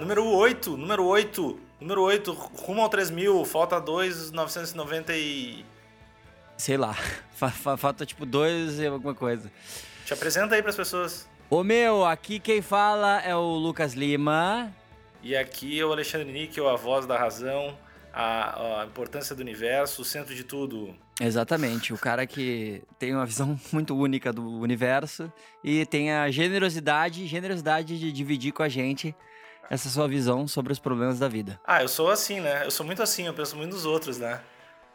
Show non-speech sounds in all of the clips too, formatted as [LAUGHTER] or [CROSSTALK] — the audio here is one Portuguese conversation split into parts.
número 8, número 8, número 8, rumo ao 3 mil, falta 2,990 e... Sei lá, [LAUGHS] fa- fa- falta tipo dois e alguma coisa. Te apresenta aí pras pessoas. Ô meu, aqui quem fala é o Lucas Lima. E aqui é o Alexandre Níquel, a voz da razão, a, a importância do universo, o centro de tudo. Exatamente, o cara que tem uma visão [LAUGHS] muito única do universo e tem a generosidade, generosidade de dividir com a gente essa sua visão sobre os problemas da vida. Ah, eu sou assim, né? Eu sou muito assim, eu penso muito nos outros, né?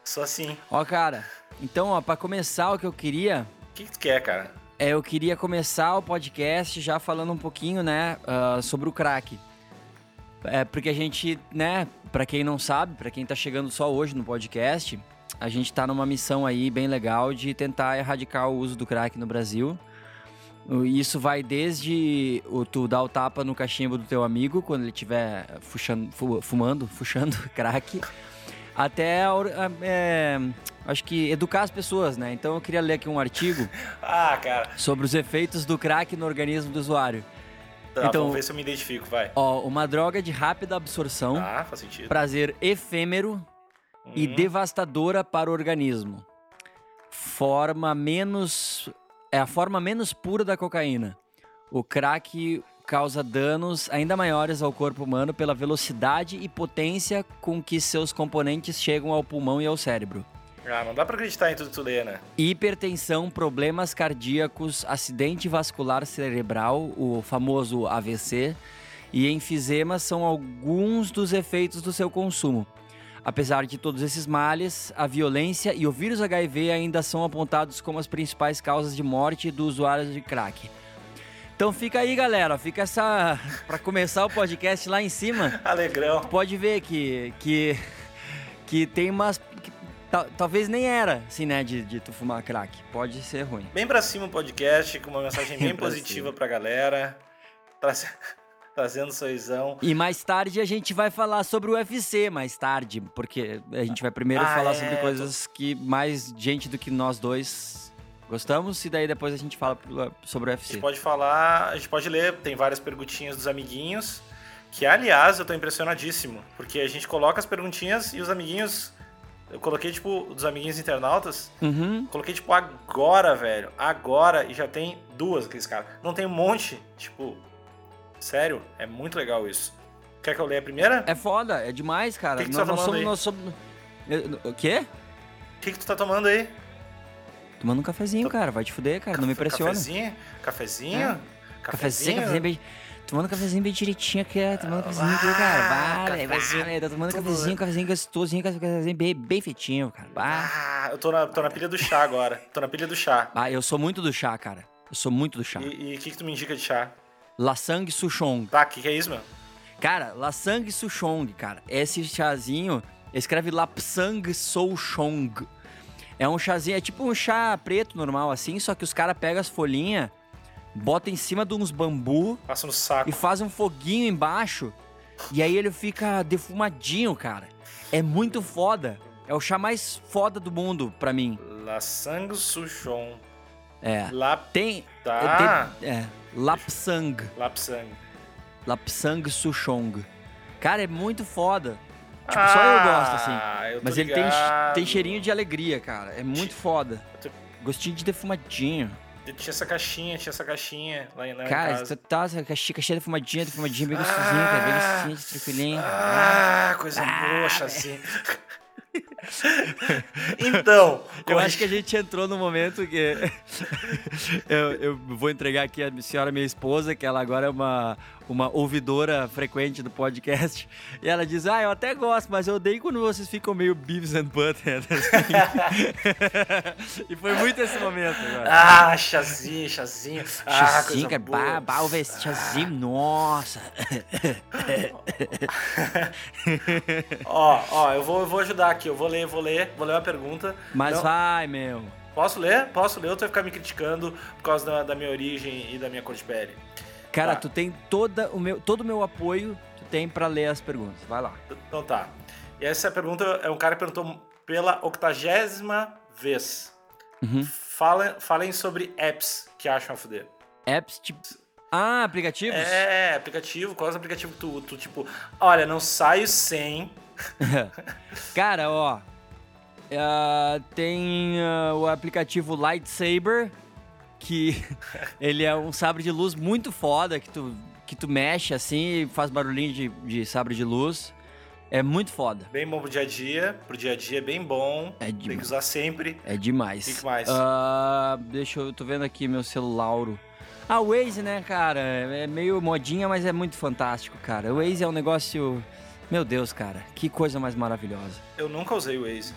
Sou assim. Ó, cara, então, ó, para começar o que eu queria O que, que tu quer, cara? É, eu queria começar o podcast já falando um pouquinho, né, ah, sobre o crack. É, porque a gente, né, pra quem não sabe, pra quem tá chegando só hoje no podcast, a gente tá numa missão aí bem legal de tentar erradicar o uso do crack no Brasil. Isso vai desde o tu dar o tapa no cachimbo do teu amigo quando ele estiver fuxando- fumando, [LAUGHS] fuxando crack, até é, acho que educar as pessoas, né? Então eu queria ler aqui um artigo [LAUGHS] Ah, sobre os efeitos do crack no organismo do usuário. Tá, Então- vamos ver se eu me identifico, vai. Ó, uma droga de rápida absorção, Ah, faz sentido. prazer efêmero e Hum. devastadora para o organismo. Forma menos é a forma menos pura da cocaína. O crack causa danos ainda maiores ao corpo humano pela velocidade e potência com que seus componentes chegam ao pulmão e ao cérebro. Ah, não dá pra acreditar em tudo que tu lê, né? Hipertensão, problemas cardíacos, acidente vascular cerebral, o famoso AVC, e enfisema são alguns dos efeitos do seu consumo. Apesar de todos esses males, a violência e o vírus HIV ainda são apontados como as principais causas de morte do usuário de crack. Então fica aí, galera, fica essa [LAUGHS] para começar o podcast lá em cima Alegrão. pode ver que que que tem umas que ta- talvez nem era assim né de, de tu fumar crack pode ser ruim Bem pra cima o podcast, com uma mensagem bem [LAUGHS] Bem pra positiva cima. pra galera. Traze- Trazendo sorrisão. e mais tarde a gente vai falar sobre o UFC mais tarde porque a gente vai primeiro Ah, falar é, sobre tô- coisas que mais gente do que nós dois gostamos e daí depois a gente fala sobre o A UFC gente pode falar, a gente pode ler, tem várias perguntinhas dos amiguinhos. Que, aliás, eu tô impressionadíssimo. Porque a gente coloca as perguntinhas e os amiguinhos. Eu coloquei, tipo, dos amiguinhos internautas. uhum. Coloquei, tipo, agora, velho. Agora. E já tem duas aqueles caras. Não tem um monte. Tipo, sério, é muito legal isso. Quer que eu leia a primeira? é foda é demais cara Que que tu nós, tá nós tomando somos aí? nós somos o quê O que, que tu tá tomando aí? tomando um cafezinho cara vai te fuder cara não me impressiona Cafezinho? Cafezinho? É. Cafezinho, cafezinho bem. Tomando cafezinho bem direitinho aqui, ó. Tomando cafezinho aqui, cara. Ah, Vale, cafezinho vale. Tô tomando tudo- cafezinho, cafezinho gostosinho, cafezinho bem, bem feitinho, cara. Bah. Ah, eu tô na, tô na pilha do chá agora. Tô na pilha do chá. Ah, eu sou muito do chá, cara. Eu sou muito do chá. E e o que, que tu me indica de chá? Lasang Souchong. Tá, o que, que é isso, meu? Cara, Lasang Souchong, cara. Esse chazinho escreve Lapsang Souchong. É um chazinho, é tipo um chá preto normal assim, só que os caras pegam as folhinhas, botam em cima de uns bambu Passa no saco. e faz um foguinho embaixo. E aí ele fica defumadinho, cara. É muito foda. É o chá mais foda do mundo pra mim. La Sang Suchon. É. La... Tem. Tá. É, de- é Lapsang. Lapsang. Lapsang Souchong. Cara, é muito foda. Tipo, só eu gosto, assim. Ah, eu Mas ele tem, tem cheirinho de alegria, cara. É muito foda. tô- Gostinho de defumadinho. Tinha essa caixinha, tinha essa caixinha lá, em- lá em Cara, casa. tu tá, essa caixinha, caixinha defumadinha, defumadinha, bem gostosinho, cara. Bem Ah. gostosinho, tranquilinho. Ah, coisa Ah, boa, chazinho. [LAUGHS] então, Eu acho que a gente entrou no momento que. [LAUGHS] eu, eu vou entregar aqui a senhora, minha esposa, que ela agora é uma, uma ouvidora frequente do podcast. [LAUGHS] E ela diz: Ah, eu até gosto, mas eu odeio quando vocês ficam meio Beavis and Butthead. [LAUGHS] assim." e foi muito esse momento agora. Ah, chazinho, chazinho. Ah, Chazinho, coisa cara, boa. bah, bah, chazinho, nossa. [LAUGHS] Ó, ó, eu vou, eu vou ajudar aqui. Eu vou ler, vou ler, vou ler uma pergunta. Mas Não- vai, meu. Posso ler? Posso ler ou tu vai ficar me criticando por causa da, da minha origem e da minha cor de pele? Cara, Tá. tu tem toda o meu, todo o meu apoio, tu tem pra ler as perguntas. Vai lá. Então tá. E essa pergunta é um cara que perguntou pela octagésima vez. Uhum. Fala, falem sobre apps que acham a fuder. Apps tipo. Ah, aplicativos? É, aplicativo, qual é o aplicativo que tu, tu, tipo, olha, não saio sem. [LAUGHS] Cara, ó. ah, tem ah, o aplicativo Lightsaber, que [LAUGHS] ele é um sabre de luz muito foda, que tu, que tu mexe assim e faz barulhinho de, de sabre de luz. É muito foda. Bem bom pro dia a dia, pro dia a dia é bem bom. É Tem que demais. usar sempre. É demais. O que mais? Ah, deixa eu. tô vendo aqui meu celular. Ah, o Waze, né, cara? É meio modinha, mas é muito fantástico, cara. O Waze é um negócio. Meu Deus, cara. Que coisa mais maravilhosa. Eu nunca usei o Waze.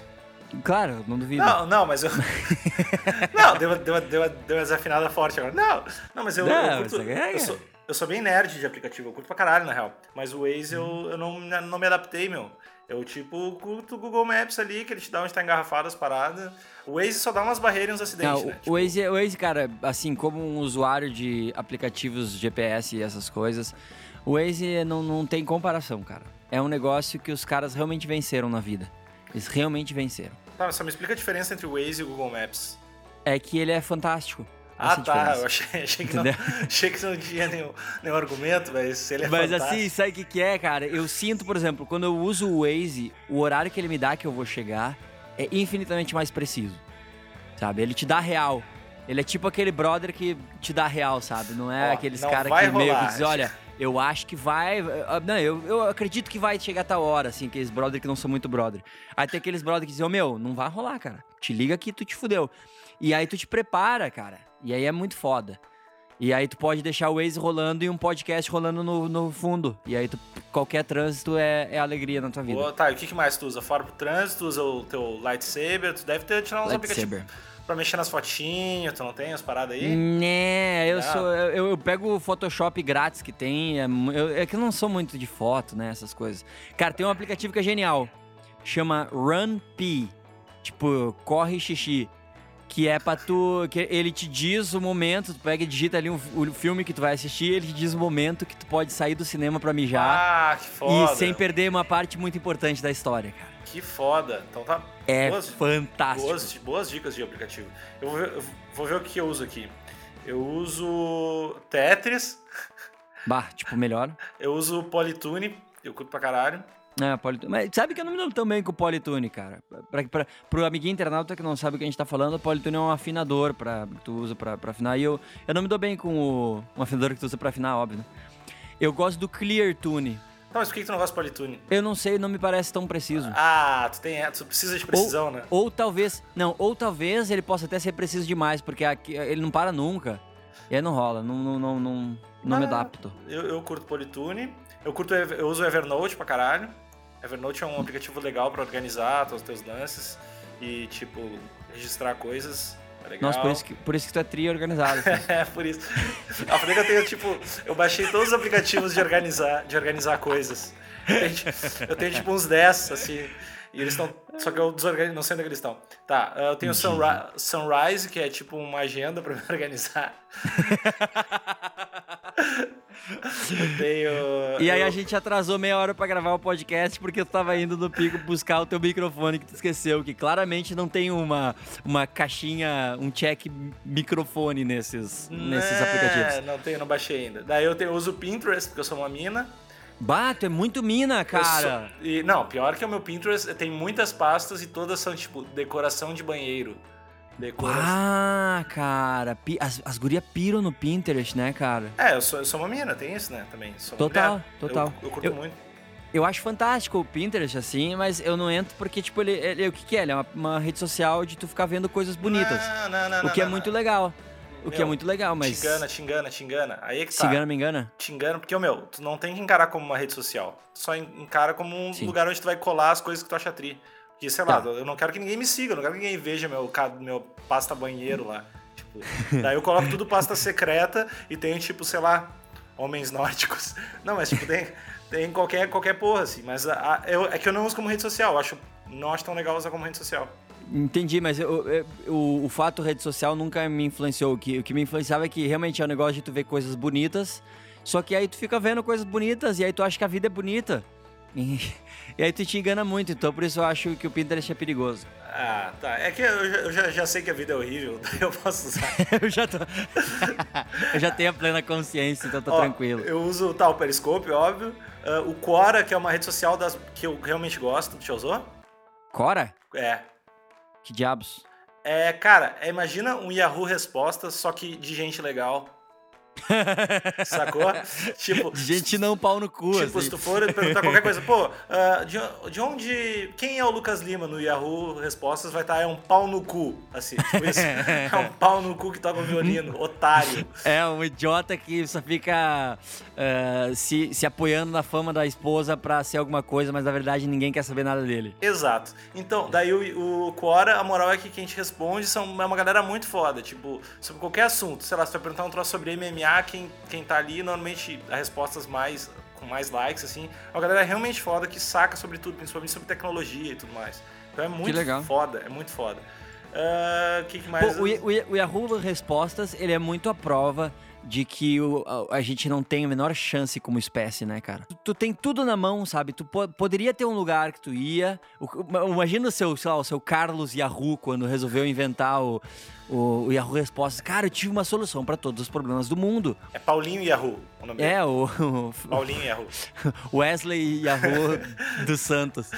Claro, não duvido. Não, não, mas eu. [LAUGHS] não, deu, uma- deu, deu, deu uma desafinada forte agora. Não, não, mas eu, Não, eu, curto, é- eu, sou, eu sou bem nerd de aplicativo, eu curto pra caralho, na real. Mas o Waze eu, eu não, não me adaptei, meu. Eu, tipo, curto o Google Maps ali, que ele te dá onde tá engarrafado as paradas. O Waze só dá umas barreiras e uns acidentes, Não, né? o, Waze, o Waze, cara, assim, como um usuário de aplicativos GPS e essas coisas, o Waze não, não tem comparação, cara. É um negócio que os caras realmente venceram na vida. Eles realmente venceram. Tá, só me explica a diferença entre o Waze e o Google Maps. É que ele é fantástico. Ah, é tá. diferença. Eu achei, achei, que não, [LAUGHS] achei que não tinha nenhum, nenhum argumento, mas ele é Mas fantástico. assim, sabe o que, que é, cara? Eu sinto, por exemplo, quando eu uso o Waze, o horário que ele me dá que eu vou chegar é infinitamente mais preciso. Sabe? Ele te dá real. Ele é tipo aquele brother que te dá real, sabe? Não é Ó, aqueles caras que meio que rolar. dizem, olha, [LAUGHS] eu acho que vai. ah, Não, eu, eu acredito que vai chegar a tal hora, assim, aqueles brother que não são muito brother. Aí tem aqueles brother que dizem, ô meu, não vai rolar, cara. Te liga que tu te fudeu. E aí tu te prepara, cara. E aí é muito foda. E aí tu pode deixar o Waze rolando e um podcast rolando no, no fundo. E aí tu, qualquer trânsito é, é alegria na tua vida. Boa, tá, e o que, mais tu usa? Fora pro trânsito, usa o teu lightsaber, tu deve ter tirado uns Lightsaber. aplicativos pra mexer nas fotinhas, tu não tem as paradas aí? Né, eu sou. Eu, eu pego o Photoshop grátis que tem. É, eu- é que eu não sou muito de foto, né? Essas coisas. Cara, tem um aplicativo que é genial. Chama Run P. Tipo, corre xixi. Que é pra tu. Que ele te diz o momento, tu pega e digita ali um, o filme que tu vai assistir, ele te diz o momento que tu pode sair do cinema pra mijar. Ah, que foda. e sem perder uma parte muito importante da história, cara. Que foda. Então tá. É boas, fantástico. boas, boas dicas de aplicativo. Eu vou, ver, eu vou ver o que eu uso aqui. Eu uso Tetris, [LAUGHS] Bah, tipo, melhor. eu uso Polytune, eu curto pra caralho. É, Politune. Mas sabe que eu não me dou tão bem com o Politune, cara. Pra, pra, pro amiguinho internauta que não sabe o que a gente tá falando, o Politune é um afinador pra, que tu usa pra, pra afinar. E eu, eu não me dou bem com o, um afinador que tu usa pra afinar, óbvio. né? Eu gosto do Clear Tune. Tá, mas por que tu não gosta de Polytune? Eu não sei, não me parece tão preciso. Ah, tu, tem, tu precisa de precisão, né? Ou talvez. Não, ou talvez ele possa até ser preciso demais, porque aqui, ele não para nunca. E aí não rola, não, não, não, não, não me Ah, adapto. Eu, eu curto Polytune, eu curto, eu uso Evernote pra caralho. Evernote é um aplicativo legal pra organizar os teus lances e, tipo, registrar coisas. Legal. Nossa, por isso, que, por isso que tu é tri organizado. assim. [LAUGHS] É, por isso. A eu tenho, tipo, eu baixei todos os aplicativos de organizar, de organizar coisas. Eu tenho, eu tenho, tipo, uns 10, assim. E eles estão. Só que eu desorganizo, não sei onde é eles estão. Tá, eu tenho Sunri Sunrise, que é tipo uma agenda pra me [LAUGHS] organizar. [LAUGHS] eu tenho. E aí eu- a gente atrasou meia hora pra gravar o podcast porque tu tava indo no pico buscar o teu microfone que tu esqueceu, que claramente não tem uma, uma caixinha, um check microfone nesses, nesses É, aplicativos. Não tenho, não baixei ainda. Daí eu, tenho, eu uso o Pinterest, porque eu sou uma mina. Bato, é muito mina, Eu cara. sou- e, não, pior que o meu Pinterest tem muitas pastas e todas são, tipo, decoração de banheiro. Decoração. Ah, cara. As, as gurias piram no Pinterest, né, cara? É, eu sou, eu sou uma mina, tem isso, né? Também. Total, mulher. total. Eu, eu curto Eu- muito. Eu acho fantástico o Pinterest, assim, mas eu não entro porque, tipo, ele, ele- o que, que é? Ele é uma, uma rede social de tu ficar vendo coisas bonitas. Não, não, não, o que é muito legal. O que é Meu, muito legal, mas. Te engana, te engana, te engana. Aí é que tá. engana, me engana? Te engana, porque, meu, tu não tem que encarar como uma rede social. Tu só en- encara como um Sim. lugar onde tu vai colar as coisas que tu acha tri. Porque, sei lá, Tá. eu não quero que ninguém me siga, eu não quero que ninguém veja meu, meu pasta banheiro lá. Tipo, [LAUGHS] daí eu coloco tudo pasta secreta e tenho, tipo, sei lá, homens nórdicos. [LAUGHS] Não, mas, tipo, tem, tem qualquer, qualquer porra, assim. Mas a- a- eu, é que eu não uso como rede social. Eu acho, não acho tão legal usar como rede social. Entendi, mas eu- eu- o, o fato rede social nunca me influenciou. O que, o que me influenciava é que realmente é um negócio de tu ver coisas bonitas, só que aí tu fica vendo coisas bonitas e aí tu acha que a vida é bonita. E, e aí tu te engana muito, então por isso eu acho que o Pinterest é perigoso. Ah, tá. É que eu, já- já, sei que a vida é horrível, daí [LAUGHS] eu posso usar. [LAUGHS] eu já tô. [LAUGHS] eu já tenho a plena consciência, então tô Ó, tranquilo. Eu uso tá, o Periscope, óbvio. Ah, o Quora, que é uma rede social das, que eu realmente gosto. Já usou? Cora? É. Que diabos? É, cara, é, imagina um Yahoo Respostas, só que de gente legal. Sacou? [LAUGHS] tipo, Gente não pau no cu, Tipo, assim. se tu for perguntar qualquer coisa, pô, [LAUGHS] ah, de, de onde. Quem é o Lucas Lima no Yahoo Respostas vai estar, é um pau no cu. Assim, tipo isso. [LAUGHS] é um pau no cu que toca o violino, otário. É, um idiota que só fica eh, se, se apoiando na fama da esposa pra ser alguma coisa, mas na verdade ninguém quer saber nada dele. Exato. Então, daí o, o Quora, a moral é que quem te responde são, é uma galera muito foda. Tipo, sobre qualquer assunto. Sei lá, se tu vai perguntar um troço sobre MMA, quem, quem tá ali, normalmente as respostas mais com mais likes, assim, é uma galera realmente foda que saca sobre tudo, principalmente sobre tecnologia e tudo mais. Então é muito legal. foda, é muito foda. O que, que mais? Pô, o, o o Yahoo Respostas, ele é muito a prova de que o- a, a gente não tem a menor chance como espécie, né, cara? Tu, tu tem tudo na mão, sabe? Tu po- poderia ter um lugar que tu ia. O- imagina o seu, sei lá, o seu Carlos Yahoo quando resolveu inventar o, o, o Yahoo Respostas. Cara, eu tive uma solução pra todos os problemas do mundo. É Paulinho Yahoo, o nome. É, o, [LAUGHS] o Paulinho Yahoo. [LAUGHS] Wesley Yahoo dos Santos.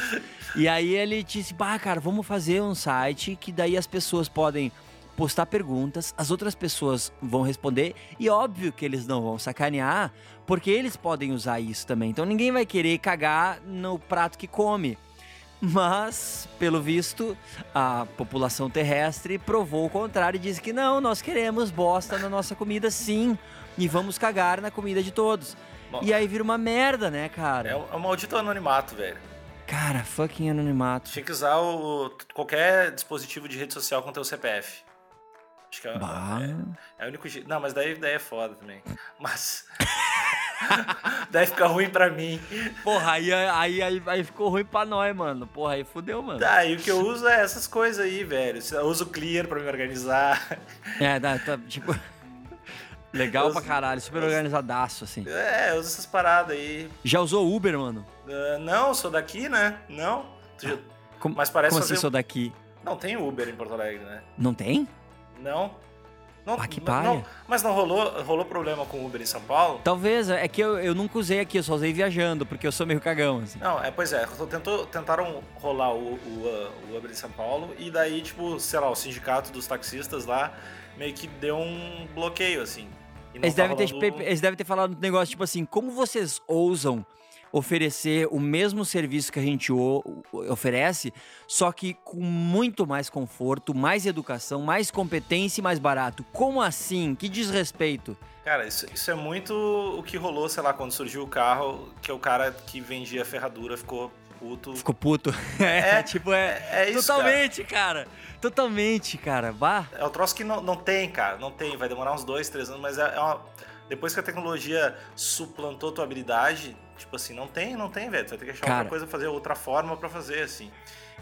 E aí ele disse, bah, cara, vamos fazer um site que daí as pessoas podem postar perguntas, as outras pessoas vão responder e óbvio que eles não vão sacanear, porque eles podem usar isso também. Então ninguém vai querer cagar no prato que come. Mas, pelo visto, a população terrestre provou o contrário e disse que não, nós queremos bosta na nossa comida sim, e vamos cagar na comida de todos. Bom. E aí vira uma merda, né, cara? É é o maldito anonimato, velho. Cara, fucking anonimato. Tinha que usar o, qualquer dispositivo de rede social com teu CPF. Acho que é, é, é o único jeito. Não, mas daí, daí é foda também. Mas. [LAUGHS] daí fica ruim pra mim. Porra, aí, aí, aí, aí ficou ruim pra nós, mano. Porra, aí fudeu, mano. Tá, e o que eu uso é essas coisas aí, velho. Eu uso o Clear pra me organizar. É, tá, tá, tipo. Legal Eu- pra caralho, super organizadaço, assim. É, eu uso essas paradas aí. Já usou Uber, mano? Ah, não, sou daqui, né? Não. Tu já- Como, Mas parece como fazer. assim, sou daqui? Não tem Uber em Porto Alegre, né? Não tem? Não. Não, Ah, que palha. não, mas não rolou, rolou problema com Uber em São Paulo? Talvez, é que eu, eu nunca usei aqui, eu só usei viajando, porque eu sou meio cagão, assim. Não, é, pois é, tentou, tentaram rolar o, o, o Uber em São Paulo e daí, tipo, sei lá, o sindicato dos taxistas lá meio que deu um bloqueio, assim. Eles tá devem, ter, rolando- eles devem ter falado um negócio tipo assim: como vocês ousam oferecer o mesmo serviço que a gente oferece, só que com muito mais conforto, mais educação, mais competência e mais barato? Como assim? Que desrespeito. Cara, isso, isso é muito o que rolou, sei lá, quando surgiu o carro, que é o cara que vendia ferradura ficou puto. Ficou puto. É, [LAUGHS] É, tipo, é. é- isso, totalmente, cara. Totalmente, cara. Bah. É o troço que não, não tem, cara, não tem. Vai demorar uns dois, três anos, mas é, é uma... Depois que a tecnologia suplantou tua habilidade, tipo assim, não tem, não tem, velho. Tu vai ter que achar Cara. outra coisa fazer, outra forma pra fazer, assim.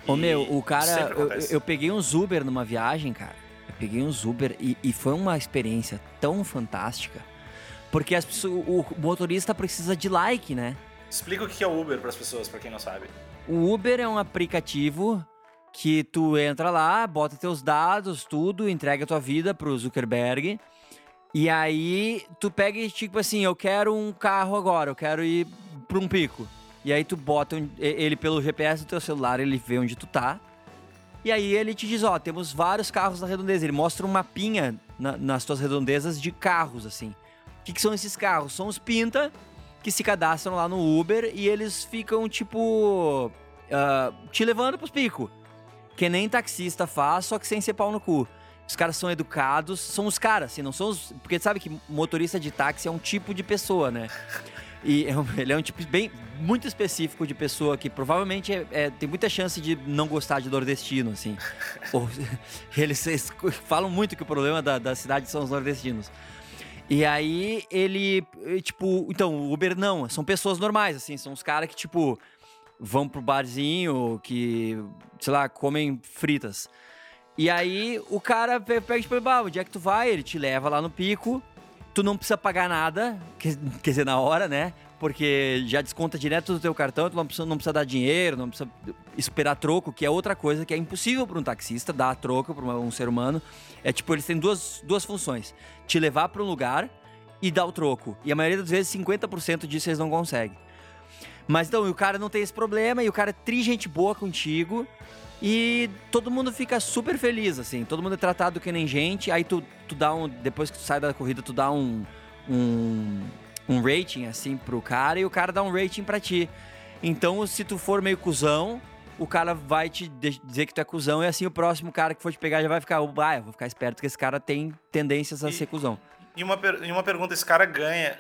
Ô meu, o cara. Eu, eu peguei uns Uber numa viagem, cara. Eu peguei uns Uber e, e foi uma experiência tão fantástica. Porque as pessoas, o motorista precisa de like, né? Explica o que é o Uber pras pessoas, pra quem não sabe. O Uber é um aplicativo que tu entra lá, bota teus dados, tudo, entrega tua vida pro Zuckerberg. E aí tu pega e tipo assim, eu quero um carro agora, eu quero ir pra um pico. E aí tu bota ele pelo GPS do teu celular, ele vê onde tu tá. E aí ele te diz, ó, temos vários carros na redondeza. Ele mostra um mapinha na- nas tuas redondezas de carros, assim. O que, que são esses carros? São os pinta que se cadastram lá no Uber e eles ficam, tipo, ah, te levando pros picos. Que nem taxista faz, só que sem ser pau no cu. Os caras são educados, são os caras, assim, não são os. Porque sabe que motorista de táxi é um tipo de pessoa, né? E é um- ele é um tipo bem muito específico de pessoa que provavelmente é- é- tem muita chance de não gostar de nordestino, assim. [LAUGHS] Ou- eles, [LAUGHS] eles falam muito que o problema da, da cidade são os nordestinos. E aí ele, tipo, então, o Uber não, são pessoas normais, assim, são os caras que, tipo, vão pro barzinho, que, sei lá, comem fritas. E aí o cara pe- pega e tipo, bah, onde é que tu vai? Ele te leva lá no pico, tu não precisa pagar nada, [LAUGHS] quer, quer dizer, na hora, né? porque já desconta direto do teu cartão, tu não precisa, não precisa dar dinheiro, não precisa esperar troco, que é outra coisa que é impossível para um taxista dar troco para um ser humano. É tipo, eles têm duas, duas funções: te levar para um lugar e dar o troco. E a maioria das vezes, 50% disso eles não conseguem. Mas então, o cara não tem esse problema e o cara é tri gente boa contigo. E todo mundo fica super feliz, assim. Todo mundo é tratado que nem gente. Aí tu, tu dá um. Depois que tu sai da corrida, tu dá um. um um rating, assim, pro cara e o cara dá um rating para ti. Então, se tu for meio cuzão, o cara vai te dizer que tu é cuzão e assim o próximo cara que for te pegar já vai ficar, ah, eu vou ficar esperto que esse cara tem tendências a e, ser cuzão. E uma, e uma pergunta, esse cara ganha.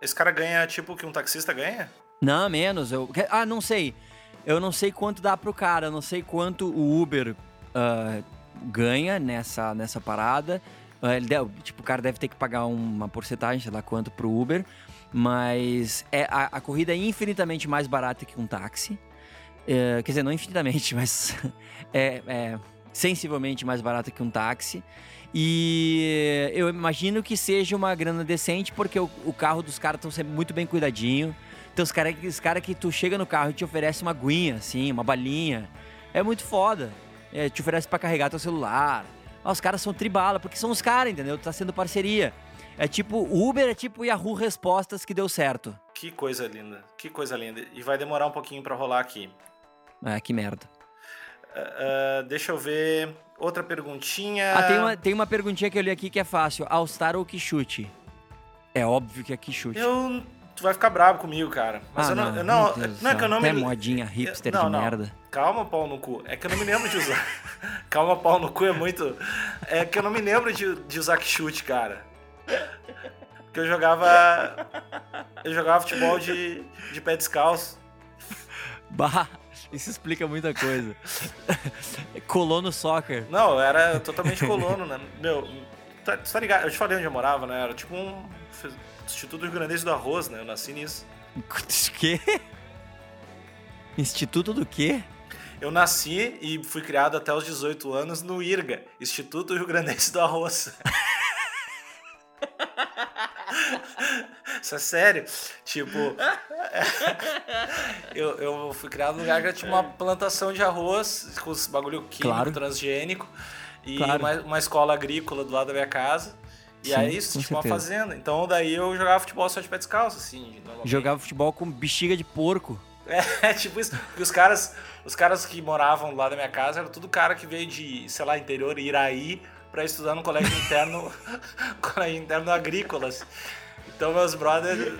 Esse cara ganha tipo que um taxista ganha? Não, menos. Eu, ah, não sei. Eu não sei quanto dá pro cara, eu não sei quanto o Uber uh, ganha nessa, nessa parada. Uh, ele deve, tipo, o cara deve ter que pagar uma porcentagem, sei lá quanto, pro Uber. Mas é, a, a corrida é infinitamente mais barata que um táxi. É, quer dizer, não infinitamente, [LAUGHS] mas é, é, sensivelmente mais barata que um táxi. E eu imagino que seja uma grana decente, porque o, o carro dos caras estão sempre muito bem cuidadinho. Então os caras os cara que tu chega no carro e te oferece uma aguinha, assim, uma balinha. É muito foda. É, te oferece para carregar teu celular. Ah, os caras são tribala, porque são os caras, entendeu? Tá sendo parceria. É tipo, Uber é tipo Yahoo Respostas que deu certo. Que coisa linda, que coisa linda. E vai demorar um pouquinho para rolar aqui. Ah, que merda. Uh, uh, deixa eu ver. Outra perguntinha. Ah, tem uma, tem uma perguntinha que eu li aqui que é fácil. All-Star ou Quixute? É óbvio que é Quixute. Eu tu vai ficar bravo comigo, cara. Mas ah, eu não. Não, não, não é que eu não me. É modinha hipster não, de não. merda. Calma, pau no cu. É que eu não me lembro de usar. [LAUGHS] Calma, pau no cu é muito. É que eu não me lembro de, de usar chute, cara. Porque eu jogava. Eu jogava futebol de, de pé descalço. Bah, isso explica muita coisa. [LAUGHS] colono soccer. Não, eu era totalmente colono, né? Meu, tá, tá ligado? Eu te falei onde eu morava, né? Era tipo um Instituto Rio Grandense do Arroz, né? Eu nasci nisso. Quê? Instituto do quê? Eu nasci e fui criado até os 18 anos no IRGA, Instituto Rio Grandense do Arroz. Isso é sério. Tipo, [LAUGHS] eu, eu fui criado num lugar que tinha uma plantação de arroz com os bagulho químico, claro. transgênico, e claro. uma, uma escola agrícola do lado da minha casa. E Sim, aí isso, tipo, uma fazenda. Então daí eu jogava futebol só de pé descalço, assim. Jogava futebol com bexiga de porco. [LAUGHS] É, tipo isso. Porque os caras, os caras que moravam lá da minha casa eram tudo cara que veio de, sei lá, interior, Iraí, para estudar no colégio interno, [LAUGHS] colégio interno agrícolas. Então meus brothers,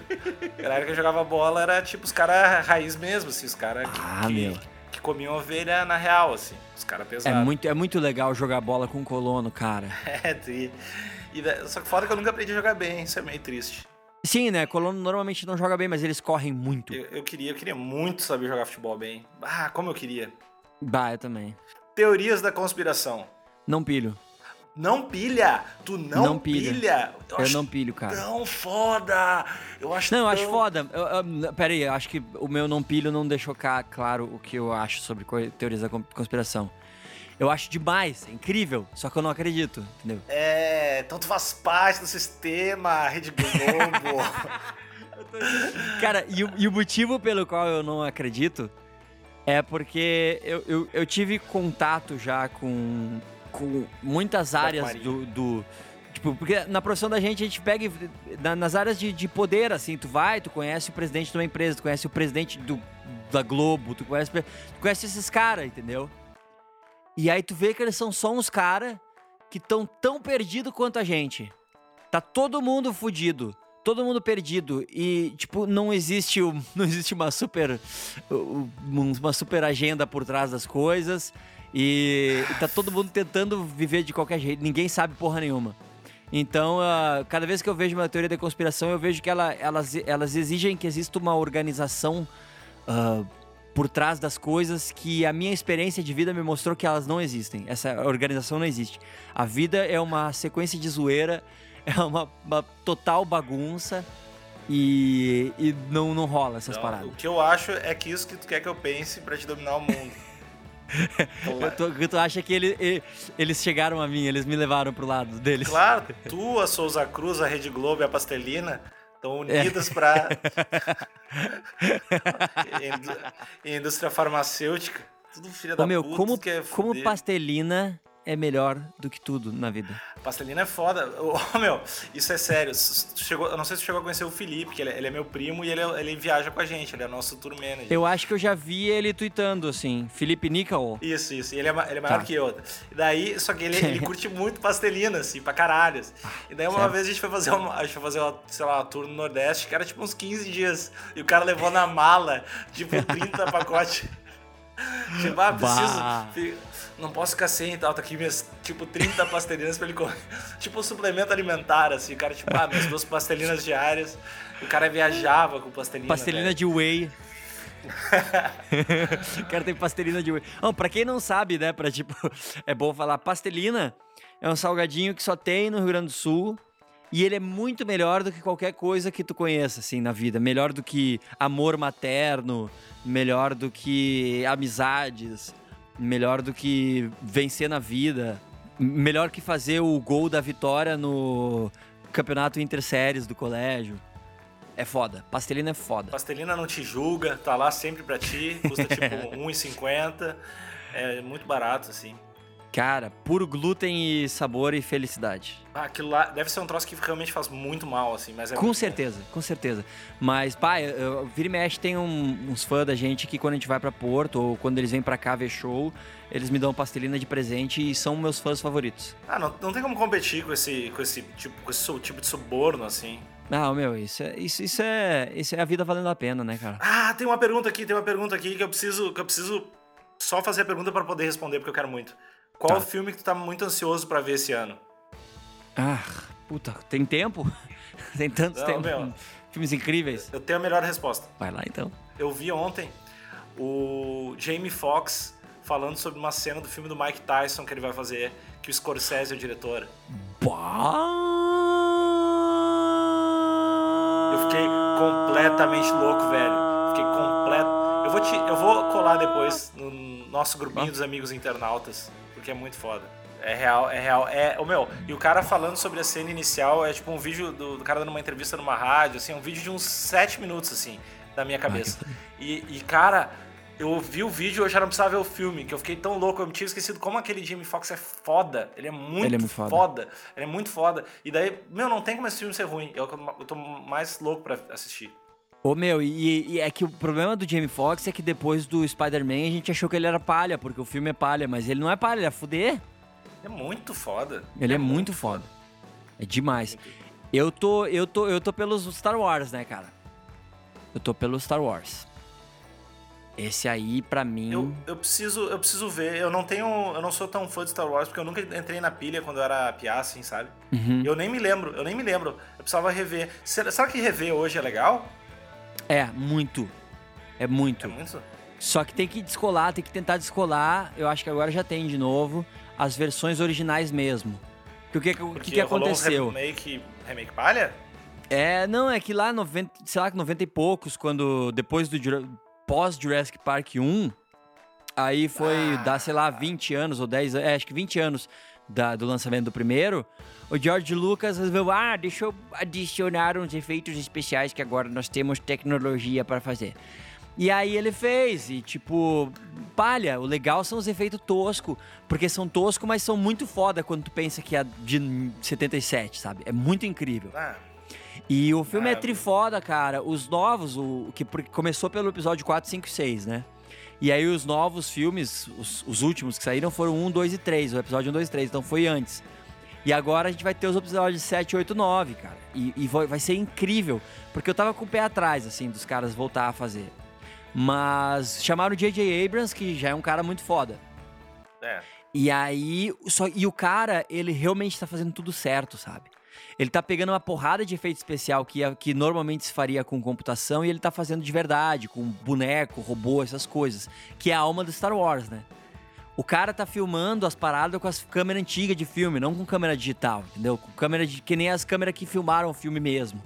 a galera que jogava bola era tipo os caras raiz mesmo, assim, os caras que, ah, que, que, comiam ovelha na real, assim, os caras pesados. É muito, é muito legal jogar bola com colono, cara. [LAUGHS] É, e, só que fora que eu nunca aprendi a jogar bem, isso é meio triste. Sim, né? Colono normalmente não joga bem, mas eles correm muito. Eu, eu, queria, eu queria muito saber jogar futebol bem. Ah, como eu queria. Bah, eu também. Teorias da conspiração. Não pilho. Não pilha! Tu não, não pilha. pilha. Eu, eu não pilho, cara. Tão foda! Eu acho Não, tão... eu acho foda. Eu, eu, pera aí, eu acho que o meu não pilho não deixou claro o que eu acho sobre teorias da conspiração. Eu acho demais, é incrível, só que eu não acredito, entendeu? É, então tu faz parte do sistema, Rede Globo. [LAUGHS] Cara, e o, e o, motivo pelo qual eu não acredito é porque eu, eu, eu tive contato já com, com muitas áreas do, do Tipo, porque na profissão da gente, a gente pega na, nas áreas de, de, poder, assim, tu vai, tu conhece o presidente de uma empresa, tu conhece o presidente do, da Globo, tu conhece, tu conhece esses caras, entendeu? E aí tu vê que eles são só uns caras que estão tão perdidos quanto a gente. Tá todo mundo fudido. Todo mundo perdido. E, tipo, não existe, [LAUGHS] não existe uma super. Uma super agenda por trás das coisas. E, e tá todo mundo tentando viver de qualquer jeito. Ninguém sabe porra nenhuma. Então, uh, cada vez que eu vejo uma teoria da conspiração, eu vejo que ela, elas, elas exigem que exista uma organização uh, por trás das coisas que a minha experiência de vida me mostrou que elas não existem. Essa organização não existe. A vida é uma sequência de zoeira, [LAUGHS] é uma, uma total bagunça e, e não, não rola essas não, paradas. O que eu acho é que isso que tu quer que eu pense para te dominar o mundo. [LAUGHS] tu, tu acha que ele, eles chegaram a mim, eles me levaram pro lado deles? Claro, tu, a Souza Cruz, a Rede Globo e a Pastelina Estão unidas para [LAUGHS] indústria farmacêutica. Tudo filha Ô, da meu, puta, como, quer como fuder. pastelina é melhor do que tudo na vida. Pastelina é foda. [LAUGHS] Ô, meu, isso é sério. Chegou, eu não sei se chegou a conhecer o Felipe, que ele, é- ele é meu primo e ele, ele viaja com a gente, ele é nosso tour manager. Eu acho que eu já vi ele tweetando, assim. Felipe Nickel. Isso, isso. E ele é, ele é maior Tá. que eu. E daí, só que ele, ele [LAUGHS] curte muito pastelina, assim, pra caralho. assim. E daí uma vez a gente foi fazer uma, a gente foi fazer uma, sei lá, uma tour no Nordeste, que era tipo uns 15 dias. E o cara levou na mala, tipo, 30 [LAUGHS] pacotes. [LAUGHS] Tipo, ah, preciso. Não posso ficar sem e tal, tá aqui minhas, tipo, 30 pastelinas pra ele comer. [LAUGHS] Tipo, um suplemento alimentar, assim. O cara, tipo, ah, minhas duas pastelinas diárias. O cara viajava com pastelina. Pastelina velho. de whey. [LAUGHS] o cara tem pastelina de whey. Não, pra quem não sabe, né, pra tipo, é bom falar, pastelina é um salgadinho que só tem no Rio Grande do Sul e ele é muito melhor do que qualquer coisa que tu conheça, assim, na vida. Melhor do que amor materno, melhor do que amizades, melhor do que vencer na vida, melhor que fazer o gol da vitória no campeonato interséries do colégio. É foda. Pastelina é foda. Pastelina não te julga, tá lá sempre pra ti, custa tipo [LAUGHS] R$1,50. É muito barato, assim. Cara, puro glúten e sabor e felicidade. Ah, aquilo lá deve ser um troço que realmente faz muito mal, assim, mas é com bom. certeza, com certeza. Mas, pai, eu, eu- vira e mexe tem um- uns fãs da gente que quando a gente vai pra Porto ou quando eles vêm pra cá ver show, eles me dão pastelina de presente e são meus fãs favoritos. Ah, não, não tem como competir com esse, com esse, tipo, com esse tipo de suborno, assim. Não, meu, isso é, isso, isso é, isso é a vida valendo a pena, né, cara? Ah, tem uma pergunta aqui, tem uma pergunta aqui que eu preciso, que eu preciso só fazer a pergunta pra poder responder, porque eu quero muito. Qual Tá. o filme que tu tá muito ansioso pra ver esse ano? Ah, puta, tem tempo? [LAUGHS] tem tantos tempos. Filmes incríveis. Eu tenho a melhor resposta. Vai lá então. Eu vi ontem o Jamie Foxx falando sobre uma cena do filme do Mike Tyson que ele vai fazer, que o Scorsese é o diretor. Eu fiquei completamente louco, velho. Fiquei completo. Eu vou te, eu vou colar depois no nosso grupinho dos amigos internautas, porque é muito foda. É real, é real. É, o meu, e o cara falando sobre a cena inicial é tipo um vídeo do, do cara dando uma entrevista numa rádio, assim, um vídeo de uns 7 minutos, assim, da minha cabeça. E, e, cara, eu vi o vídeo eu já não precisava ver o filme, que eu fiquei tão louco, eu me tinha esquecido como aquele Jamie Foxx é foda. Ele é muito, Ele é muito foda. foda. Ele é muito foda. E daí, meu, não tem como esse filme ser ruim. Eu, eu tô mais louco pra assistir. Ô meu, e, e é que o problema do Jamie Foxx é que depois do Spider-Man a gente achou que ele era palha, porque o filme é palha, mas ele não é palha, ele é fuder. É muito foda. Ele é, muito foda. É demais. Eu tô, eu tô, eu tô pelos Star Wars, né, cara? Eu tô pelos Star Wars. Esse aí, pra mim. Eu, eu preciso, eu preciso ver. Eu não tenho, eu não sou tão fã de Star Wars porque eu nunca entrei na pilha quando eu era piá, assim, sabe? Uhum. Eu nem me lembro, eu nem me lembro. Eu precisava rever. Será, será que rever hoje é legal? É, muito. É muito. É muito. Só que tem que descolar, tem que tentar descolar. Eu acho que agora já tem de novo as versões originais mesmo. Porque o que, o que, Porque que rolou aconteceu? Um remake, remake palha? É, não, é que lá 90, sei lá, 90 e poucos, quando depois do pós Jurassic Park 1, aí foi Ah. dar, sei lá, 20 anos ou 10, é, acho que 20 anos da- do lançamento do primeiro, o George Lucas resolveu, ah, deixa eu adicionar uns efeitos especiais que agora nós temos tecnologia para fazer. E aí ele fez, e tipo, palha, o legal são os efeitos tosco, porque são tosco, mas são muito foda quando tu pensa que é de 77, sabe? É muito incrível. Ah, E o filme é Ah, trifoda, cara. Os novos, o que começou pelo episódio 4, 5 e 6, né? E aí os novos filmes, os, os últimos que saíram foram 1, 2 e 3, o episódio 1, 2 e 3, então foi antes. E agora a gente vai ter os episódios 7, 8, 9, cara. E, e vai, ser incrível, porque eu tava com o pé atrás, assim, dos caras voltar a fazer. Mas chamaram o J.J. Abrams, que já é um cara muito foda. é. E aí, só, e o cara, ele realmente tá fazendo tudo certo, sabe? Ele tá pegando uma porrada de efeito especial que, que normalmente se faria com computação e ele tá fazendo de verdade, com boneco, robô, essas coisas. Que é a alma do Star Wars, né? O cara tá filmando as paradas com as câmeras antigas de filme, não com câmera digital, entendeu? Com câmera de, que nem as câmeras que filmaram o filme mesmo.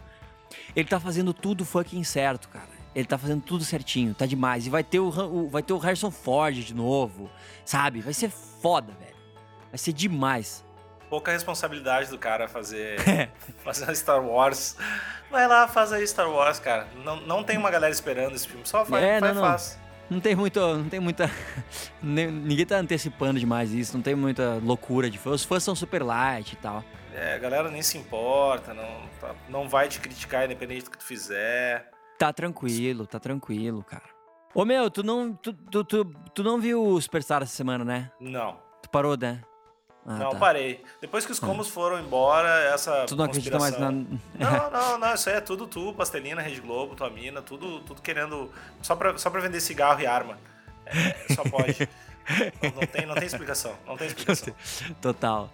Ele tá fazendo tudo fucking certo, cara. Ele tá fazendo tudo certinho, tá demais. E vai ter o, o- vai ter o Harrison Ford de novo, sabe? Vai ser foda, velho. Vai ser demais. pouca responsabilidade do cara fazer, [LAUGHS] fazer Star Wars. Vai lá, faz aí Star Wars, cara. Não, não tem uma galera esperando esse filme, só vai, É, vai não. faz. Não tem muito, não tem muita, [LAUGHS] ninguém tá antecipando demais isso, não tem muita loucura de fãs. Os fãs são super light e tal. É, a galera nem se importa, não, tá- não vai te criticar independente do que tu fizer. Tá tranquilo, tá tranquilo, cara. Ô meu, tu não, tu, tu, tu, tu não viu o Superstar essa semana, né? Não, Tu parou, né? Ah, não, tá. parei. Depois que os combos foram embora, essa Tu não acredita mais na. conspiração- [LAUGHS] Não, não, não, isso aí é tudo tu, Pastelina, Rede Globo, tua mina, tudo, tudo querendo. Só pra, só pra vender cigarro e arma. É, só pode. não, não tem, não tem explicação. Não tem explicação. [LAUGHS] Total.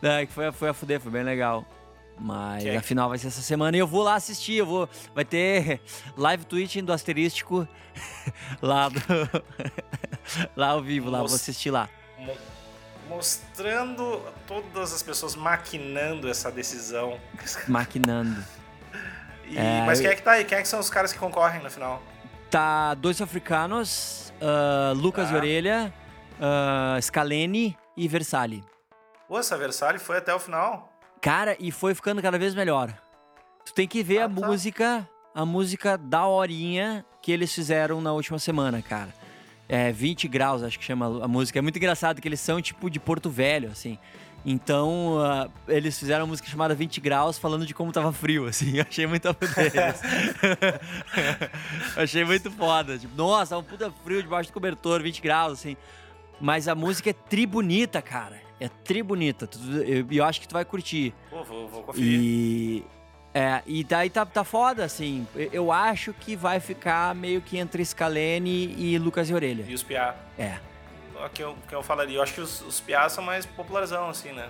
Não, é foi, foi a fuder, foi bem legal. Mas Que- a final vai ser essa semana e eu vou lá assistir. Eu vou. Vai ter live tweeting do Asterístico [LAUGHS] lá do. lá ao vivo, lá. Vou Nossa. assistir lá. Mo- Mostrando todas as pessoas maquinando essa decisão. Maquinando. E- É, mas quem é que tá aí? Quem é que são os caras que concorrem no final? Tá dois africanos, ah, Lucas Tá. Orelha, ah, Scalene e Versali. Pô, essa Versalhes foi até o final. Cara, e foi ficando cada vez melhor. Tu tem que ver Ah, a tá. música, a música da horinha que eles fizeram na última semana, cara. É 20 graus, acho que chama a música. É muito engraçado que eles são tipo de Porto Velho, assim. Então, ah, eles fizeram uma música chamada 20 graus falando de como tava frio, [LAUGHS] assim. Eu achei muito [LAUGHS] achei muito foda. Tipo, nossa, um puta frio debaixo do cobertor, 20 graus, assim. Mas a música é tri bonita, cara. É tri bonita. Tu- Eu, eu acho que tu vai curtir. Pô, vou, vou conferir. E. É, e daí tá, tá foda, assim. Eu- acho que vai ficar meio que entre Scalene e Lucas e Orelha. E os Piá. É. Que eu, que eu falaria. Eu acho que os, os Piá são mais popularzão, assim, né?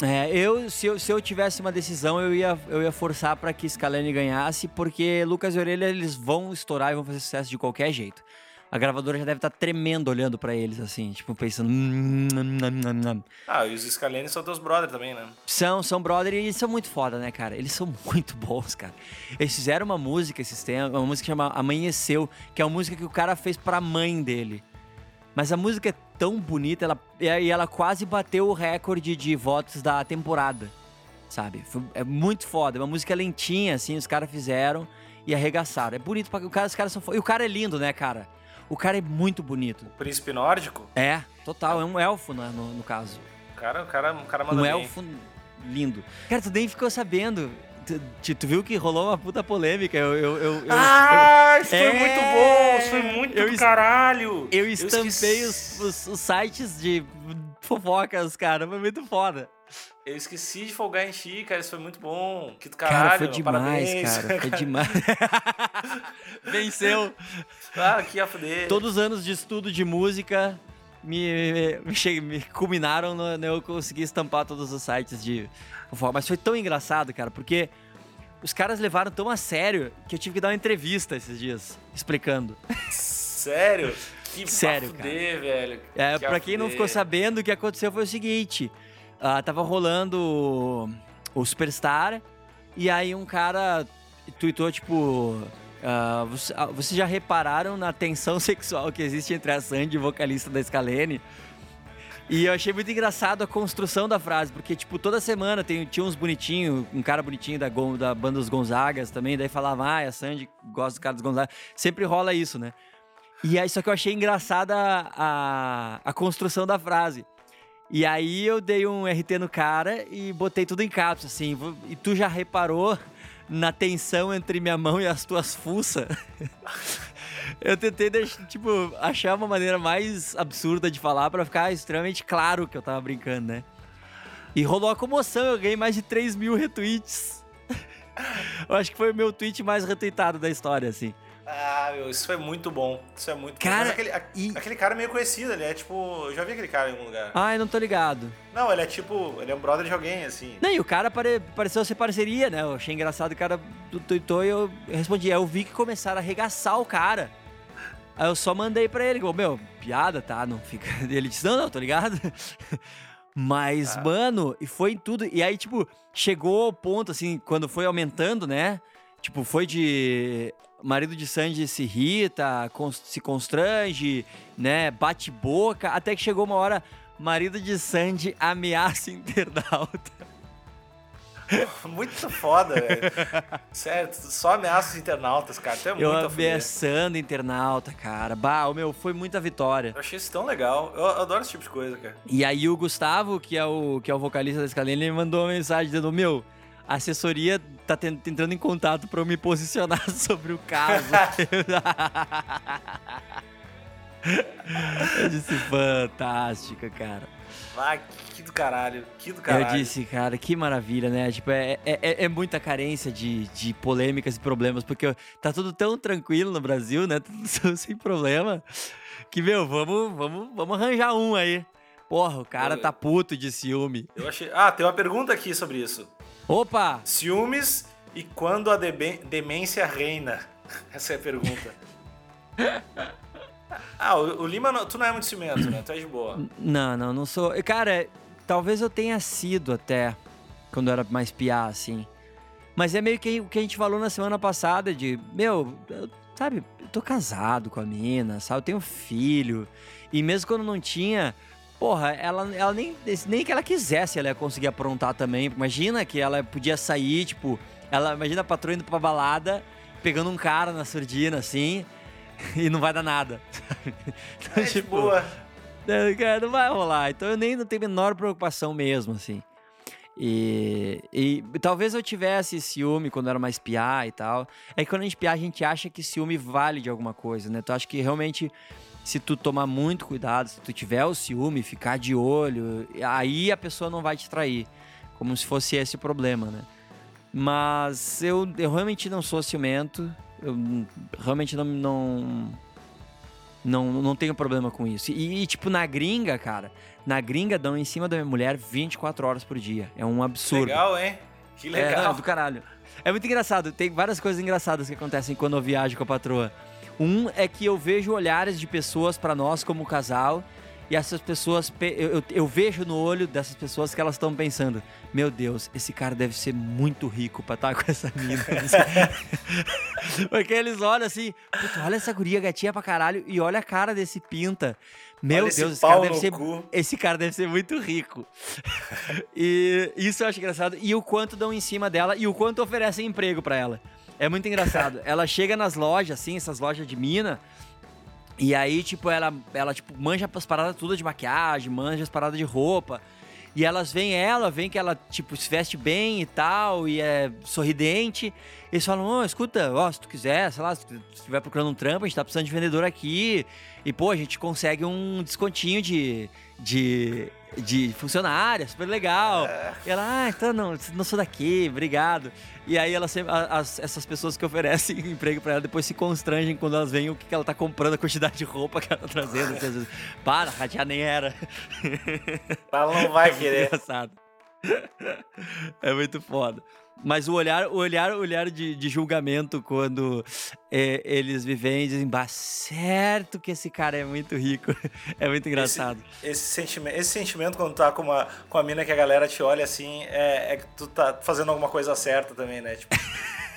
É, eu se, eu, se eu tivesse uma decisão, eu ia, eu ia forçar pra que Scalene ganhasse, porque Lucas e Orelha eles vão estourar e vão fazer sucesso de qualquer jeito. A gravadora já deve estar tremendo olhando pra eles, assim, tipo, pensando. "Hum, nam, nam." Ah, e os Scalene são teus brother também, né? São, são brother e eles são muito foda, né, cara? Eles são [LAUGHS] muito bons, cara. Eles fizeram uma música esses tempos, uma música que chama Amanheceu, que é uma música que o cara fez pra mãe dele. Mas a música é tão bonita, ela, e ela quase bateu o recorde de votos da temporada, sabe? É muito foda, é uma música lentinha, assim, os caras fizeram e arregaçaram. É bonito, pra, o cara, os caras são foda. E o cara é lindo, né, cara? O cara é muito bonito. Príncipe nórdico, É, total, é um elfo, né, no, no caso. o cara, o cara, o cara manda Um bem. elfo lindo. Cara, tu nem ficou sabendo. Tu, tu- tu viu que rolou uma puta polêmica. Eu, eu, eu, eu, Ah, isso foi É, muito bom! Isso foi muito eu caralho! eu, eu estampei esqueci- os, os- os sites de fofocas, cara. Foi muito foda. Eu esqueci de folgar em ti, cara. Isso foi muito bom. Que do Cara, caralho, foi meu, demais, parabéns. cara. Foi demais. [LAUGHS] Venceu. Ah, que a fuder. Todos os anos de estudo de música me, me, me culminaram no, no eu conseguir estampar todos os sites de fofoca. Mas foi tão engraçado, cara, porque os caras levaram tão a sério que eu tive que dar uma entrevista esses dias, explicando. Sério? Que Sério, fuder, velho. É, Que pra quem não ficou sabendo, o que aconteceu foi o seguinte: ah, tava rolando o, o Superstar, e aí um cara tweetou, tipo. você- ah, vocês já repararam na tensão [LAUGHS] sexual que existe entre a Sandy, vocalista da Scalene? E eu achei muito engraçado a construção da frase, porque, tipo, toda semana tem, tinha uns bonitinhos, um cara bonitinho da, da banda dos Gonzagas também, daí falava, ah, a Sandy gosta do cara dos Gonzagas. Sempre rola isso, né? E aí, só que eu achei engraçada a, a construção da frase. E aí eu dei um RT no cara e botei tudo em caps, assim. "Vo- E tu já reparou na tensão entre minha mão e as tuas fuças? [LAUGHS] eu tentei, deix- tipo, achar uma maneira mais absurda de falar pra ficar extremamente claro que eu tava brincando, né? E rolou a comoção, eu ganhei mais de 3 mil retweets. [LAUGHS] eu acho que foi o meu tweet mais retweetado da história, assim. Ah, meu, isso foi muito bom. Isso é muito Cara, bom. Mas aquele, a- e- aquele cara é meio conhecido, ele é tipo. Eu já vi aquele cara em algum lugar. Ai, não tô ligado. Não, ele é tipo. Ele é um brother de alguém, assim. Não, e o cara pare- pareceu ser parceria, né? Eu achei engraçado, o cara tu- tweetou e eu respondi. Aí eu vi que começaram a arregaçar o cara. Aí eu só mandei pra ele, falou, meu, piada, tá? Não fica. [LAUGHS] Ele disse, não, não, tô ligado. [LAUGHS] Mas, Ah. mano, e foi em tudo. E aí, tipo, chegou ao ponto, assim, quando foi aumentando, né? Tipo, foi de. Marido de Sandy se irrita, se constrange, né? Bate boca, até que chegou uma hora. marido de Sandy ameaça [LAUGHS] internauta. [LAUGHS] Muito foda, velho. Sério, só ameaças internautas, cara. Tu é Eu muito ameaçando internauta, cara. Bah, o meu, foi muita vitória. Eu achei isso tão legal. Eu adoro esse tipo de coisa, cara. E aí o Gustavo, que é o, que é o vocalista da Scalene, ele mandou uma mensagem dizendo, meu, assessoria tá entrando em contato pra eu me posicionar [LAUGHS] sobre o caso. eu disse, fantástica, cara. Ah, que do caralho. Que do caralho. Eu disse, cara, que maravilha, né? Tipo, é, é, é- é muita carência de, de polêmicas e problemas, porque tá tudo tão tranquilo no Brasil, né? [LAUGHS] Tudo sem problema. Que, meu, vamos, vamos, vamos arranjar um aí. Porra, o cara tá puto de ciúme. Eu achei. Ah, tem uma pergunta aqui sobre isso. Opa! Ciúmes e quando a demência reina? [LAUGHS] Essa é a pergunta. [LAUGHS] Ah, o, o Lima, não- tu não é muito ciumento, né? Tu é de boa. Não, não, não sou. Cara, talvez eu tenha sido até quando eu era mais piá, assim. Mas é meio que o que a gente falou na semana passada de, meu, eu- sabe, eu tô casado com a mina, sabe? Eu tenho filho. E mesmo quando não tinha, porra, ela, ela nem, nem que ela quisesse, ela ia conseguir aprontar também. Imagina que ela podia sair, tipo, ela, imagina a patroa indo pra balada, pegando um cara na surdina, assim, [LAUGHS] e não vai dar nada. Então, É de [LAUGHS] boa. não, cara, não vai rolar. Então eu nem não tenho a menor preocupação mesmo, assim. E, e talvez eu tivesse ciúme quando eu era mais piá e tal. É que quando a gente piá, a gente acha que ciúme vale de alguma coisa, né? Tu acha que realmente, se tu tomar muito cuidado, se tu tiver o ciúme, ficar de olho, aí a pessoa não vai te trair. Como se fosse esse o problema, né? Mas eu, eu realmente não sou ciumento. Eu realmente não, não, não, não tenho problema com isso. E, e, tipo, na gringa, cara, na gringa dão em cima da minha mulher 24 horas por dia. É um absurdo. Legal, hein? Que É, não, legal. é do caralho. É muito engraçado. Tem várias coisas engraçadas que acontecem quando eu viajo com a patroa. Um é que eu vejo olhares de pessoas pra nós como casal. E essas pessoas, pe- eu, eu- eu vejo no olho dessas pessoas que elas estão pensando: Meu Deus, esse cara deve ser muito rico pra estar com essa mina. [LAUGHS] Porque eles olham assim: olha essa guria gatinha pra caralho. E olha a cara desse pinta. Meu Olha Deus, esse cara deve ser cu. esse cara deve ser muito rico. [LAUGHS] e isso eu acho engraçado. E o quanto dão em cima dela e o quanto oferecem emprego pra ela. É muito engraçado. [LAUGHS] ela chega nas lojas, assim, essas lojas de mina. E aí, tipo, ela, ela tipo, manja as paradas tudo de maquiagem, manja as paradas de roupa. E elas veem ela, veem que ela, tipo, se veste bem e tal, e é sorridente. Eles falam, ô, escuta, ó, se tu quiser, sei lá, se tu estiver procurando um trampo, a gente tá precisando de vendedor aqui. E, pô, a gente consegue um descontinho de, de, de funcionária, super legal. E ela, ah, então não, não sou daqui, obrigado. E aí ela sempre, as- essas pessoas que oferecem [LAUGHS] emprego pra ela depois se constrangem quando elas veem o que, que ela tá comprando, a quantidade de roupa que ela tá trazendo. Assim, às vezes, Para, já nem era. Ela não vai [LAUGHS] É querer. engraçado. É muito foda. Mas o olhar, o olhar, o olhar de, de julgamento quando é, eles me veem e dizem, bah, certo que esse cara é muito rico. [LAUGHS] É muito engraçado. Esse sentimento, esse sentimento quando tá com uma, com a mina que a galera te olha assim, é, é que tu tá fazendo alguma coisa certa também, né? Tipo,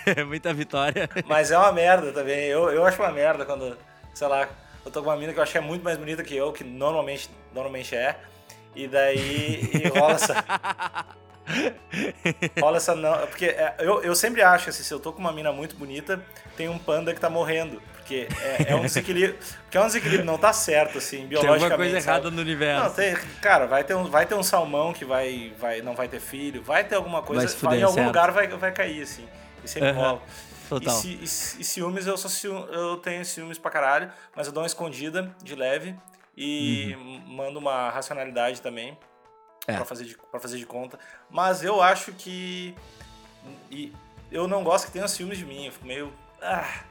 É [LAUGHS] muita vitória. mas é uma merda também. Eu, eu acho uma merda quando, sei lá, eu tô com uma mina que eu acho que é muito mais bonita que eu, que normalmente, normalmente é. E daí e rola essa. [LAUGHS] Rola essa não. Porque é, eu, eu sempre acho assim, se eu tô com uma mina muito bonita, tem um panda que tá morrendo. Porque é, é um desequilíbrio. Porque é um desequilíbrio, não tá certo, assim, Tem biologicamente. alguma coisa sabe? errada no universo. Não, tem, cara, vai ter, um, vai ter um salmão que vai, vai, não vai ter filho, vai ter alguma coisa, Vai fuder, em algum certo. lugar vai, vai cair, assim. E sempre Aham, rola. Total. E, ci- e e ciúmes, eu, sou ciú- eu tenho ciúmes pra caralho, mas eu dou uma escondida de leve e mando uma racionalidade também Uhum. É. pra, fazer de, fazer de conta. Mas eu acho que. E eu não gosto que tenham ciúmes de mim, eu fico meio. Ah,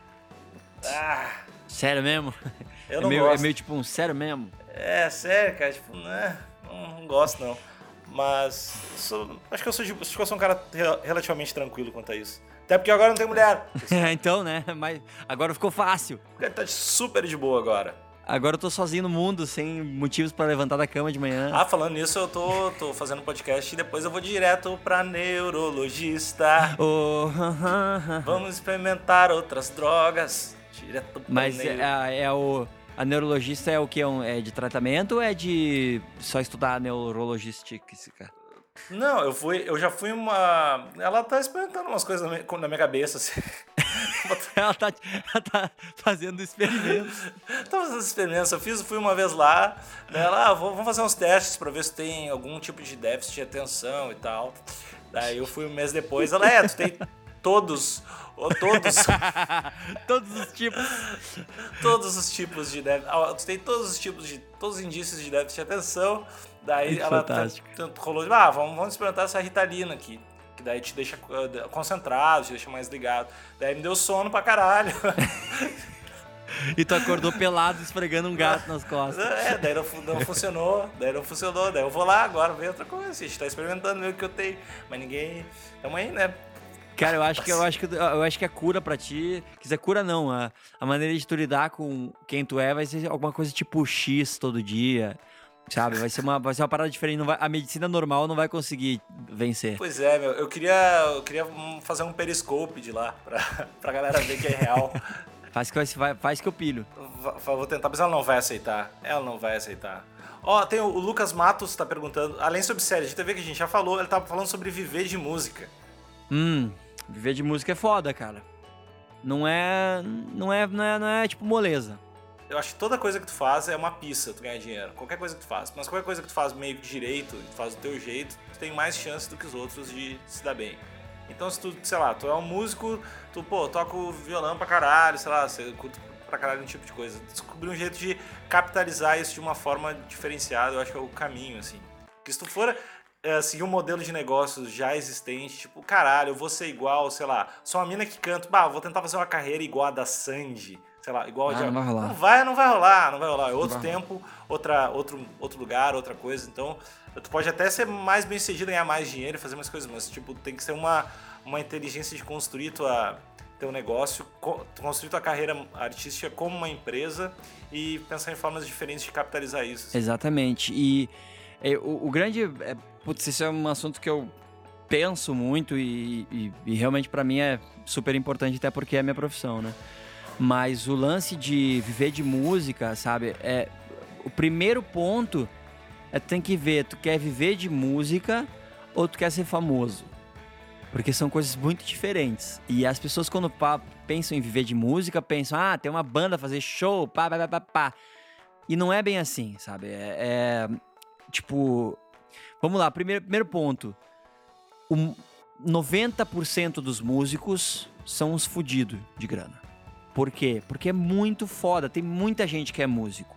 ah, Sério mesmo? eu é, não meio, é gosto. meio tipo um sério mesmo? É, sério, cara, tipo, né? Não, não gosto não. Mas sou- acho que eu sou de- acho que eu sou um cara re- relativamente tranquilo quanto a isso. Até porque agora não tem mulher. [LAUGHS] então, né? Mas agora ficou fácil. Tá super de boa agora. Agora eu tô sozinho no mundo, sem motivos pra levantar da cama de manhã. Ah, falando nisso, eu tô, tô fazendo podcast e depois eu vou direto pra neurologista. Oh, Vamos experimentar outras drogas. Direto pra Mas neuro... é, é o. A neurologista é o que? É de tratamento ou é de só estudar neurologística? Não, eu fui, eu já fui uma. Ela tá experimentando umas coisas na minha cabeça, assim. [LAUGHS] ela, tá, ela tá fazendo experimentos. tá fazendo experimentos. Eu fiz, fui uma vez lá, né? Ela, ah, vamos fazer uns testes pra ver se tem algum tipo de déficit de atenção e tal. Daí eu fui um mês depois, ela, é, tu tem todos todos. [LAUGHS] todos os tipos. todos os tipos de déficit. Tu tem todos os tipos de. Todos os indícios de déficit de atenção. Daí ela tanto rolou, ah, vamos, vamos experimentar essa ritalina aqui. Que daí te deixa uh, concentrado, te deixa mais ligado. Daí me deu sono pra caralho. [LAUGHS] E tu acordou pelado esfregando um gato nas costas. É, daí não, não funcionou, daí não funcionou. Daí eu vou lá agora ver outra coisa. A gente tá experimentando ver o que eu tenho. Mas ninguém. Tamo aí, né? Cara, eu acho que eu acho que eu acho que a cura para ti, quer dizer, cura não, a, a maneira de tu lidar com quem tu é vai ser alguma coisa tipo X todo dia. Sabe, vai ser uma, vai ser uma parada diferente. Vai, a medicina normal não vai conseguir vencer. Pois é, meu. Eu queria, eu queria fazer um periscope de lá, pra, [LAUGHS] pra galera ver que é real. [LAUGHS] faz, que, faz que eu pilho. Vou tentar, mas ela não vai aceitar. Ela não vai aceitar. Ó, oh, tem o, o Lucas Matos tá perguntando, além sobre série de TV que a gente já falou, ele tava falando sobre viver de música. Hum, viver de música é foda, cara. Não é, não é, não é, não é tipo moleza eu acho que toda coisa que tu faz é uma pista, tu ganhar dinheiro. Qualquer coisa que tu faz. Mas qualquer coisa que tu faz meio que direito, tu faz do teu jeito, tu tem mais chance do que os outros de se dar bem. Então se tu, sei lá, tu é um músico, tu, pô, toca o violão pra caralho, sei lá, você curta pra caralho um tipo de coisa. Descobrir um jeito de capitalizar isso de uma forma diferenciada, eu acho que é o caminho, assim. Porque se tu for é, seguir um modelo de negócios já existente, tipo, caralho, eu vou ser igual, sei lá, sou uma mina que canta, bah, vou tentar fazer uma carreira igual a da Sandy sei lá, igual ah, de... não vai rolar. Não vai, não vai rolar, não vai rolar. É outro tempo, outra, outro, outro lugar, outra coisa. Então, tu pode até ser mais bem sucedido, ganhar mais dinheiro, fazer mais coisas, mas tipo, tem que ser uma, uma inteligência de construir tua, teu negócio, construir tua carreira artística como uma empresa e pensar em formas diferentes de capitalizar isso. Exatamente. E é, o, o, grande. É, putz, esse é um assunto que eu penso muito e, e, e realmente para mim é super importante, até porque é a minha profissão, né? Mas o lance de viver de música, sabe? É o primeiro ponto é tem que ver, tu quer viver de música ou tu quer ser famoso? Porque são coisas muito diferentes. E as pessoas quando pá, pensam em viver de música, pensam, ah, tem uma banda fazer show, pá, pá, pá, pá. E não é bem assim, sabe? É, é tipo, vamos lá, primeiro, primeiro ponto. O 90% dos músicos são uns fudidos de grana. Por quê? Porque é muito foda, tem muita gente que é músico.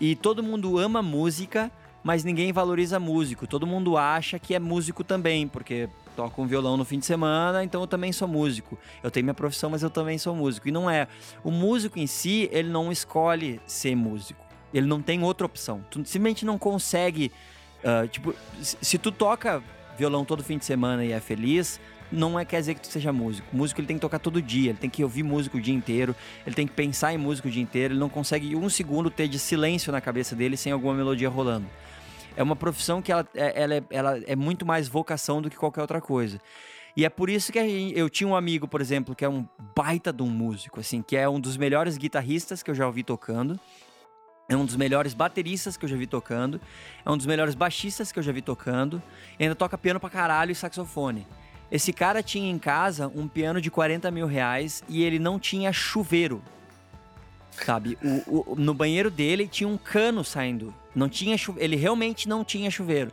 E todo mundo ama música, mas ninguém valoriza músico. Todo mundo acha que é músico também, porque toco um violão no fim de semana, então eu também sou músico. Eu tenho minha profissão, mas eu também sou músico. E não é. O músico em si, ele não escolhe ser músico. Ele não tem outra opção. Tu simplesmente não consegue. Uh, tipo, se tu toca violão todo fim de semana e é feliz, não é quer dizer que tu seja músico. O músico ele tem que tocar todo dia, ele tem que ouvir música o dia inteiro, ele tem que pensar em música o dia inteiro, ele não consegue um segundo ter de silêncio na cabeça dele sem alguma melodia rolando. É uma profissão que ela, é, ela, é, ela é muito mais vocação do que qualquer outra coisa. E é por isso que eu tinha um amigo, por exemplo, que é um baita de um músico, assim, que é um dos melhores guitarristas que eu já ouvi tocando. É um dos melhores bateristas que eu já vi tocando. É um dos melhores baixistas que eu já vi tocando. E ainda toca piano pra caralho e saxofone. Esse cara tinha em casa um piano de 40 mil reais e ele não tinha chuveiro. Sabe? O, o, no banheiro dele tinha um cano saindo. Não tinha chuveiro. Ele realmente não tinha chuveiro.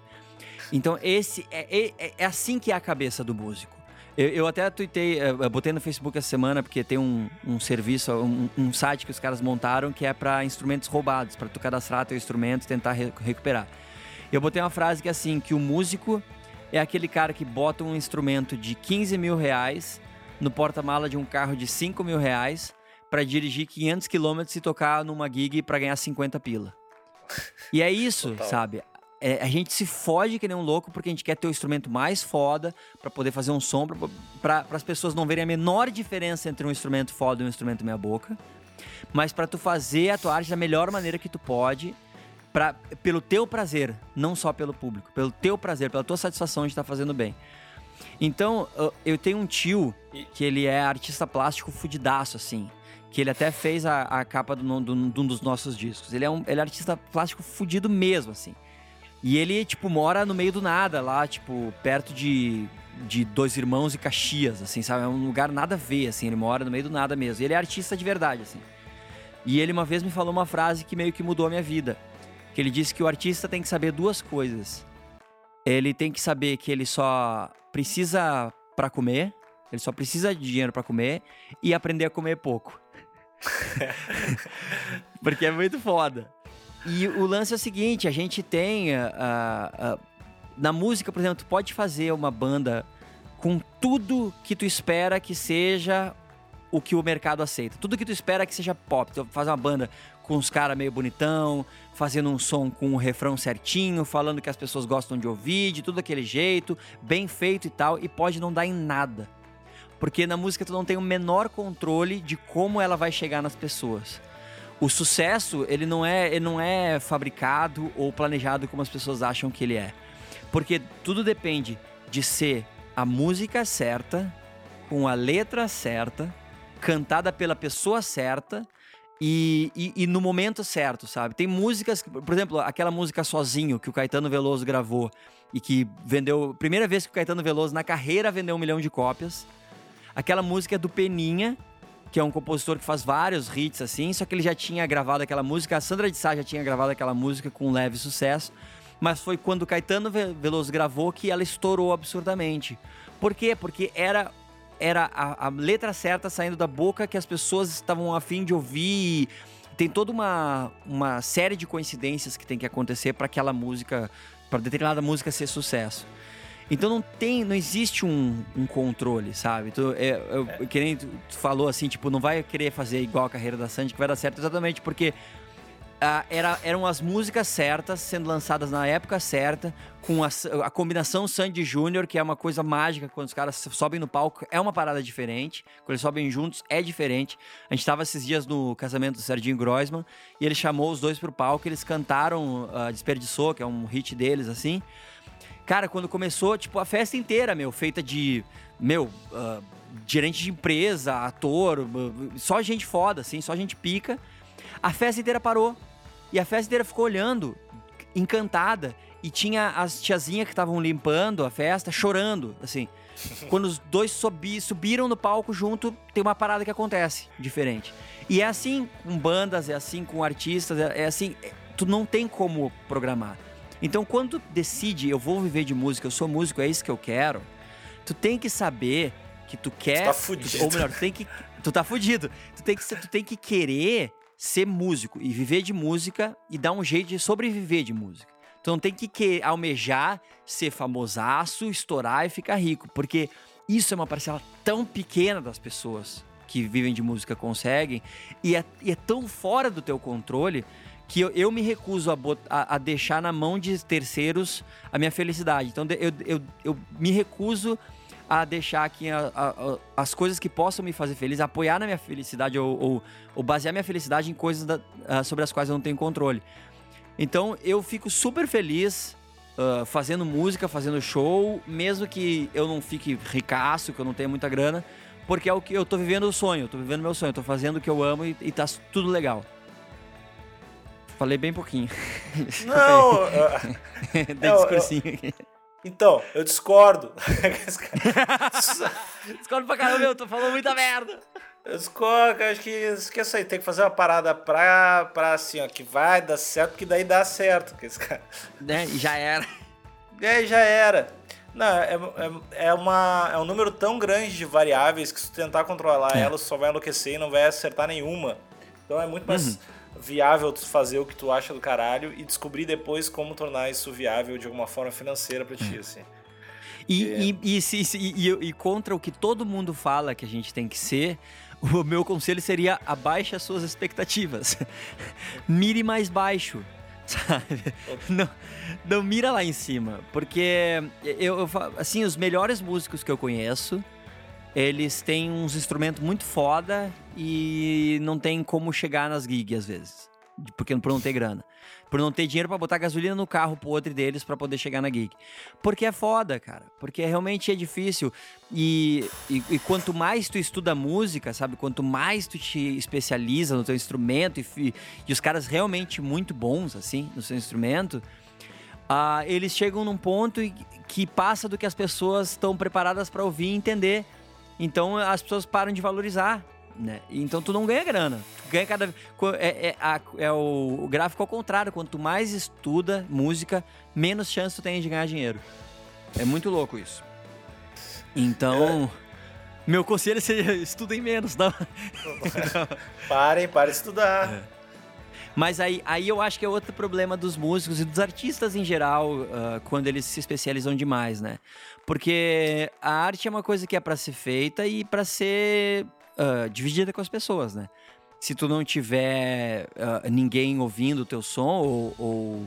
Então, esse é, é, é assim que é a cabeça do músico. Eu, eu até tuitei, eh, eu botei no Facebook essa semana, porque tem um, um serviço, um, um, site que os caras montaram que é para instrumentos roubados, para tu cadastrar teu instrumento e tentar re recuperar. Eu botei uma frase que é assim, que o músico é aquele cara que bota um instrumento de 15 mil reais no porta-mala de um carro de 5 mil reais para dirigir 500 quilômetros e tocar numa gig para ganhar 50 pila. E é isso, Total. sabe? É, a gente se fode que nem um louco porque a gente quer ter o instrumento mais foda para poder fazer um som, para as pessoas não verem a menor diferença entre um instrumento foda e um instrumento meia boca. Mas para tu fazer a tua arte da melhor maneira que tu pode pra, pelo teu prazer, não só pelo público, pelo teu prazer, pela tua satisfação de estar fazendo bem. Então, eu tenho um tio que ele é artista plástico fudidaço, assim. que ele até fez a, a capa de um dos nossos discos. Ele é um ele é artista plástico fudido mesmo, assim. E ele, tipo, mora no meio do nada, lá, tipo, perto de, de Dois Irmãos e Caxias, assim, sabe? É um lugar nada a ver, assim, ele mora no meio do nada mesmo. Ele é artista de verdade, assim. E ele uma vez me falou uma frase que meio que mudou a minha vida. Que ele disse que o artista tem que saber duas coisas. Ele tem que saber que ele só precisa para comer, ele só precisa de dinheiro para comer e aprender a comer pouco. [LAUGHS] Porque é muito foda. E o lance é o seguinte: a gente tem. Uh, uh, na música, por exemplo, tu pode fazer uma banda com tudo que tu espera que seja o que o mercado aceita. Tudo que tu espera que seja pop. Tu faz uma banda com os caras meio bonitão, fazendo um som com o um refrão certinho, falando que as pessoas gostam de ouvir, de tudo aquele jeito, bem feito e tal, e pode não dar em nada. Porque na música tu não tem o menor controle de como ela vai chegar nas pessoas. O sucesso, ele não é, ele não é fabricado ou planejado como as pessoas acham que ele é. Porque tudo depende de ser a música certa, com a letra certa, cantada pela pessoa certa e, e, e, no momento certo, sabe? Tem músicas, por exemplo, aquela música Sozinho que o Caetano Veloso gravou e que vendeu. Primeira vez que o Caetano Veloso na carreira vendeu um milhão de cópias. Aquela música é do Peninha, que é um compositor que faz vários hits assim, só que ele já tinha gravado aquela música, a Sandra de Sá já tinha gravado aquela música com um leve sucesso, mas foi quando o Caetano Veloso gravou que ela estourou absurdamente. Por quê? Porque era era a, a letra certa saindo da boca que as pessoas estavam afim de ouvir. Tem toda uma, uma série de coincidências que tem que acontecer para aquela música, para determinada música ser sucesso. Então não tem, não existe um, um controle, sabe? Tu, é, eu, é. Que nem tu, tu, falou assim, tipo, não vai querer fazer igual a carreira da Sandy que vai dar certo exatamente porque ah, era, eram as músicas certas sendo lançadas na época certa, com a, a combinação Sandy Júnior, que é uma coisa mágica quando os caras sobem no palco, é uma parada diferente. Quando eles sobem juntos, é diferente. A gente tava esses dias no casamento do Serginho Groisman e ele chamou os dois pro palco, eles cantaram uh, Desperdiçou, que é um hit deles, assim. Cara, quando começou, tipo, a festa inteira, meu, feita de, meu, uh, gerente de empresa, ator, só gente foda, assim, só gente pica. A festa inteira parou. E a festa inteira ficou olhando, encantada. E tinha as tiazinhas que estavam limpando a festa, chorando, assim. [LAUGHS] Quando os dois subi, subiram no palco junto, tem uma parada que acontece diferente. E é assim com bandas, é assim com artistas, é, é assim. É, tu não tem como programar. Então, quando tu decide, eu vou viver de música, eu sou músico, é isso que eu quero, tu tem que saber que tu quer. Tu tá fudido. Ou melhor, tu tem que. Tu tá fudido. Tu tem que, tu tem que querer ser músico e viver de música e dar um jeito de sobreviver de música. Tu não tem que, que almejar ser famosaço, estourar e ficar rico, porque isso é uma parcela tão pequena das pessoas que vivem de música conseguem e é, e é tão fora do teu controle que eu, eu me recuso a, a, a, deixar na mão de terceiros a minha felicidade. Então eu, eu, eu me recuso a deixar aqui a, a, as coisas que possam me fazer feliz, apoiar na minha felicidade ou, ou, ou basear minha felicidade em coisas da, uh, sobre as quais eu não tenho controle. Então eu fico super feliz uh, fazendo música, fazendo show, mesmo que eu não fique ricaço, que eu não tenha muita grana, porque é o que eu tô vivendo o sonho, eu tô vivendo meu sonho, eu tô fazendo o que eu amo e, e tá tudo legal. Falei bem pouquinho. [LAUGHS] Não! [LAUGHS] Dei discursinho aqui. Então, eu discordo. [LAUGHS] discordo pra caramba, eu tô falando muita merda. Eu discordo, acho que esqueça aí, tem que fazer uma parada pra, pra assim, ó, que vai dar certo, porque daí dá certo. Que esse cara... [LAUGHS] Né? E já era. É, já era. Não, é, é, é, uma, é um número tão grande de variáveis que se tu tentar controlar é. ela, só vai enlouquecer e não vai acertar nenhuma. Então é muito mais. Uhum viável tu fazer o que tu acha do caralho e descobrir depois como tornar isso viável de alguma forma financeira para ti, é. assim. E, é. e, e, e, e, contra o que todo mundo fala que a gente tem que ser, [LAUGHS] o meu conselho seria abaixe as suas expectativas. [LAUGHS] Mire mais baixo. [LAUGHS] Sabe? Não, não mira lá em cima. Porque eu, eu, assim, os melhores músicos que eu conheço eles têm uns instrumentos muito foda e não tem como chegar nas gigs às vezes. porque por não ter grana. Por não ter dinheiro para botar gasolina no carro podre deles para poder chegar na gig. Porque é foda, cara. Porque realmente é difícil. E, e, e, quanto mais tu estuda música, sabe? Quanto mais tu te especializa no teu instrumento e, e os caras realmente muito bons, assim, no seu instrumento, uh, eles chegam num ponto que passa do que as pessoas estão preparadas para ouvir e entender. Então as pessoas param de valorizar né? Então tu não ganha grana. Tu ganha cada é, é, é o, gráfico ao contrário. Quanto mais estuda música, menos chance tu tem de ganhar dinheiro. É muito louco isso. Então, é. meu conselho seria estudem menos, não? [LAUGHS] parem, parem de estudar. É. Mas aí, aí eu acho que é outro problema dos músicos e dos artistas em geral, uh, quando eles se especializam demais, né? Porque a arte é uma coisa que é para ser feita e para ser uh, dividida com as pessoas, né? Se tu não tiver uh, ninguém ouvindo o teu som ou, ou